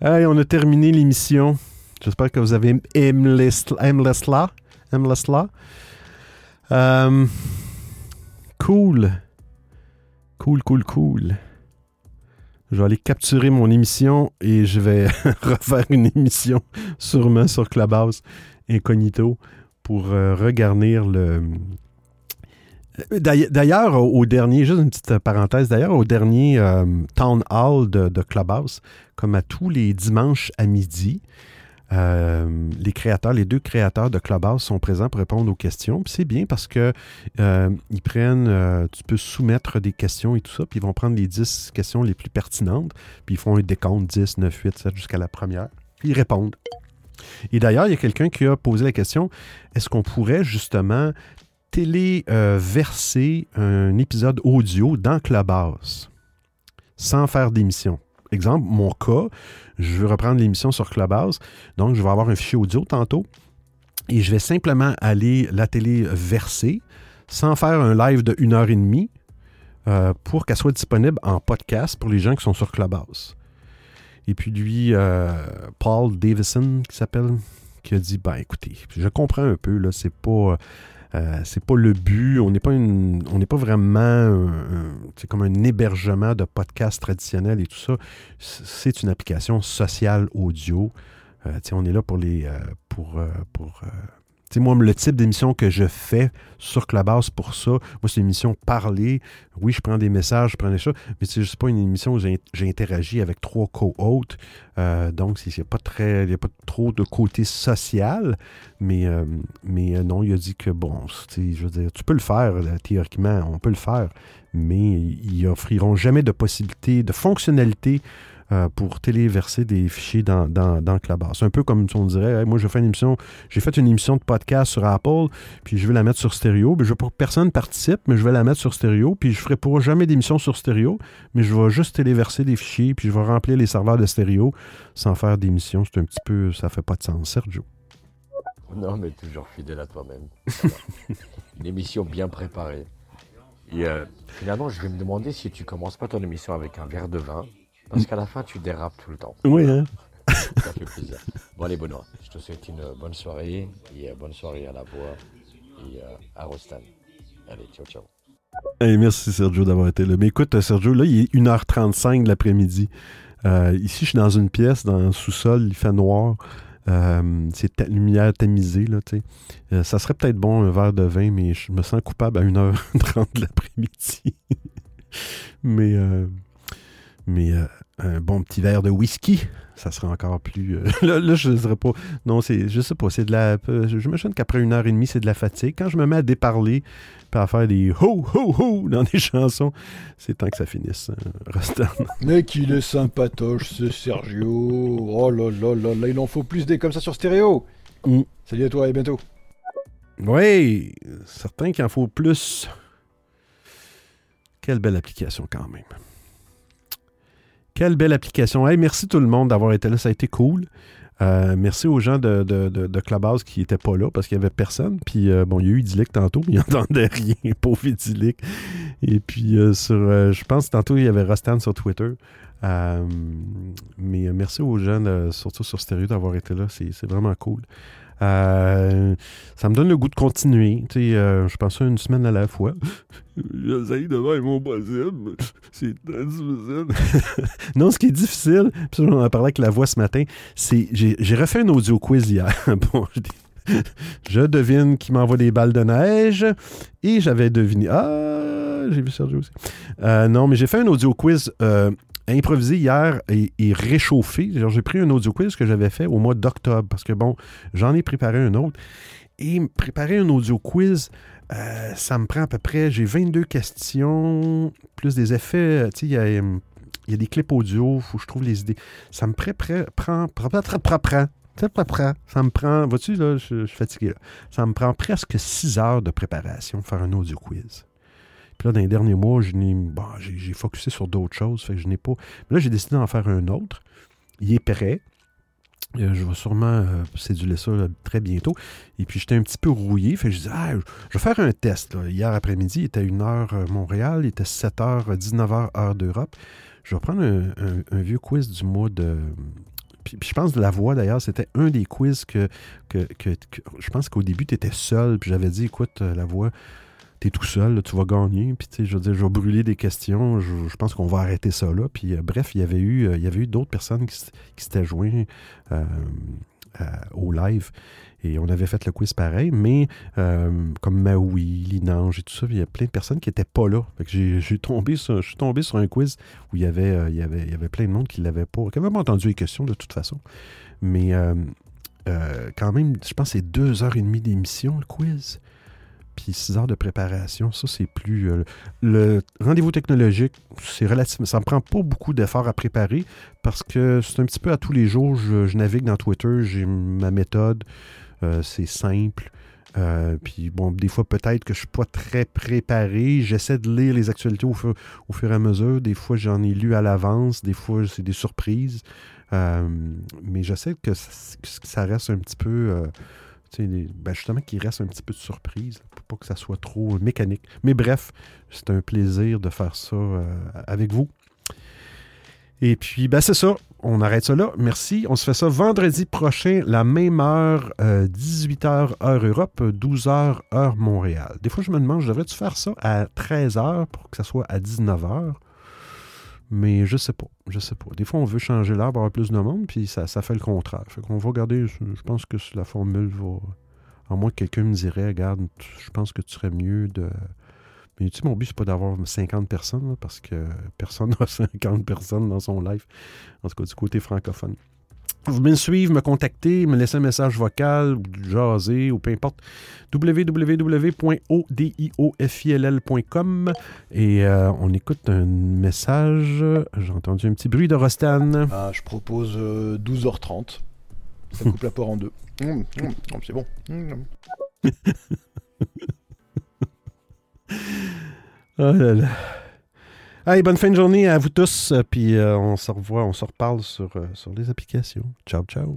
Hey, on a terminé l'émission. J'espère que vous avez aimé cela. Aimé cool. Cool, cool, cool. Je vais aller capturer mon émission et je vais refaire une émission sûrement sur Clubhouse Incognito pour euh, regarnir le. Euh, d'ailleurs- au, dernier, juste une petite parenthèse, d'ailleurs, au dernier euh, Town Hall de, Clubhouse, comme à tous les dimanches à midi, les créateurs, les deux créateurs de Clubhouse sont présents pour répondre aux questions. C'est bien parce que ils prennent, tu peux soumettre des questions et tout ça, puis ils vont prendre les 10 questions les plus pertinentes, puis ils font un décompte 10, 9, 8, 7 jusqu'à la première, puis ils répondent. Et d'ailleurs, il y a quelqu'un qui a posé la question est-ce qu'on pourrait justement téléverser un épisode audio dans Clubhouse sans faire d'émission? Exemple, mon cas, je veux reprendre l'émission sur Clubhouse, donc je vais avoir un fichier audio tantôt et je vais simplement aller la télé verser sans faire un live de une heure et demie euh, pour qu'elle soit disponible en podcast pour les gens qui sont sur Clubhouse. Et puis lui, euh, Paul Davison, qui s'appelle, qui a dit, ben écoutez, je comprends un peu, là, c'est pas... euh, c'est pas le but, on n'est pas on n'est pas vraiment un- comme un hébergement de podcast traditionnel et tout ça. C'est une application sociale audio. Euh, on est là pour les, pour, pour sais, moi, le type d'émission que je fais sur Clubhouse pour ça, moi, c'est une émission parlée. Oui, je prends des messages, je prends des choses, mais c'est juste pas une émission où j'ai interagi avec trois co-hôtes. Euh, donc, il n'y a, pas trop de côté social. Mais, euh, euh, non, il a dit que, bon, je veux tu peux le faire, théoriquement, on peut le faire, mais ils offriront jamais de possibilité, de fonctionnalité euh, pour téléverser des fichiers dans, dans, dans Clubhouse. C'est un peu comme si on dirait, Hey, moi, je fais une émission, j'ai fait une émission de podcast sur Apple, puis je vais la mettre sur stéréo. mais je personne participe, mais je vais la mettre sur stéréo, puis je ferai pour jamais d'émission sur stéréo, mais je vais juste téléverser des fichiers, puis je vais remplir les serveurs de stéréo sans faire d'émission. C'est un petit peu, ça fait pas de sens, Sergio. Non, mais toujours fidèle à toi-même. Une émission bien préparée. Et euh, finalement, je vais me demander si tu commences pas ton émission avec un verre de vin, parce qu'à la fin, tu dérapes tout le temps. Oui, hein? Ça fait plaisir. Bon, allez, Benoît, je te souhaite une bonne soirée, et euh, bonne soirée à la voix et euh, à Rostan. Allez, ciao, ciao. Hey, merci Sergio d'avoir été là. Mais écoute, Sergio, là, il est 1h35 de l'après-midi. Euh, ici, je suis dans une pièce, dans le sous-sol, il fait noir. Euh, c'est ta lumière tamisée, là, tu sais. Euh, ça serait peut-être bon un verre de vin, mais je me sens coupable à 1h30 de l'après-midi. mais euh, mais euh, un bon petit verre de whisky, ça serait encore plus. euh, là, là, je ne dirais pas. Non, c'est, je sais pas, c'est de la. Je m'imagine qu'après une heure et demie, c'est de la fatigue. Quand je me mets à déparler, puis à faire des ho, ho, ho dans des chansons, c'est temps que ça finisse, Rostan. Mais qu'il est sympatoche, ce Sergio. Oh là là là là, il en faut plus des comme ça sur stéréo. Mm. Salut à toi et à bientôt. Oui, certain qu'il en faut plus. Quelle belle application quand même. Quelle belle application. Hey, merci tout le monde d'avoir été là, ça a été cool. Euh, merci aux gens de, de, de, Clubhouse qui n'étaient pas là parce qu'il n'y avait personne. Puis, euh, bon, il y a eu Idyllic tantôt, mais il n'entendait rien, pauvre Idyllic. Et puis, euh, sur, je pense tantôt, il y avait Rostan sur Twitter. Mais merci aux gens, surtout sur Stereo, d'avoir été là. C'est vraiment cool. Euh, ça me donne le goût de continuer. Tu sais, euh, je pense à une semaine à la fois. J'essaye de faire mon possible. C'est très difficile. non, ce qui est difficile, puis ça, on en parlé avec la voix ce matin, c'est j'ai j'ai refait un audio quiz hier. bon, je dis- je devine qui m'envoie des balles de neige et j'avais deviné. Ah, j'ai vu Sergio aussi. Euh, non, mais j'ai fait un audio quiz euh, improvisé hier et, réchauffé. J'ai pris un audio quiz que j'avais fait au mois d'octobre parce que bon, j'en ai préparé un autre. Et préparer un audio quiz, euh, ça me prend à peu près. J'ai 22 questions, plus des effets. Tu sais, il y a, euh, des clips audio, faut que je trouve les idées. Ça me prend. prend, prend. Ça me prend. Vois-tu, là, je, je suis fatigué. Là. Ça me prend presque 6 heures de préparation pour faire un audio quiz. Puis là, dans les derniers mois, bon, j'ai, j'ai focusé sur d'autres choses. Fait que je n'ai pas. Mais là, j'ai décidé d'en faire un autre. Il est prêt. Euh, je vais sûrement euh, ça là, très bientôt. Et puis, j'étais un petit peu rouillé. Fait que je disais, ah, je vais faire un test. Hier après-midi, il était 1h Montréal, il était 7h, 19h heure d'Europe. Je vais prendre un, vieux quiz du mois de. Puis, je pense de la voix d'ailleurs, c'était un des quiz que, que, que- que- je pense qu'au début, tu étais seul. Puis j'avais dit, écoute, euh, la voix, t'es tout seul, tu vas gagner. Puis, tu sais, je veux dire, je vais brûler des questions. Je, pense qu'on va arrêter ça là. Puis, euh, bref, il y avait eu, euh, eu d'autres personnes qui, qui s'étaient joints euh, au live. Et on avait fait le quiz pareil, mais comme Maui, Linange et tout ça, il y a plein de personnes qui n'étaient pas là. J'ai, tombé sur, je suis tombé sur un quiz où il y avait, il y avait, il y avait plein de monde qui l'avait pas, qui n'avait pas entendu les questions de toute façon. Mais quand même, je pense que c'est deux heures et demie d'émission, le quiz. Puis six heures de préparation, ça c'est plus. euh, le rendez-vous technologique, c'est relativement. Ça me prend pas beaucoup d'efforts à préparer parce que c'est un petit peu à tous les jours. Je, navigue dans Twitter, j'ai ma méthode, euh, c'est simple. Euh, puis bon, des fois peut-être que je suis pas très préparé. J'essaie de lire les actualités au fur, au et à mesure. Des fois j'en ai lu à l'avance, des fois c'est des surprises. Mais j'essaie que ça reste un petit peu. Euh, ben justement, qu'il reste un petit peu de surprise pour pas que ça soit trop mécanique. Mais bref, c'est un plaisir de faire ça euh, avec vous. Et puis, ben c'est ça. On arrête ça là. Merci. On se fait ça vendredi prochain, la même heure, 18h heure Europe, 12h heure Montréal. Des fois, je me demande, je devrais-tu faire ça à 13h pour que ça soit à 19h? Mais je sais pas. Je sais pas. Des fois, on veut changer pour avoir plus de monde, puis ça, ça fait le contraire. Fait qu'on va regarder. Je pense que la formule va. À moins que quelqu'un me dirait, regarde, je pense que tu serais mieux de. Mais tu sais, mon but, c'est pas d'avoir 50 personnes, parce que personne n'a 50 personnes dans son live. En tout cas, du côté francophone. Vous me suivre, me contacter, me laisser un message vocal, ou jaser, ou peu importe. www.odiofill.com Et euh, on écoute un message. J'ai entendu un petit bruit de Rostan. Ah, je propose euh, 12h30. Ça coupe la poire en deux. Mmh, mmh, oh, c'est bon. Mmh. Oh là là. Allez, bonne fin de journée à vous tous. euh, Puis euh, on se revoit, on se reparle sur, euh, sur les applications. Ciao, ciao.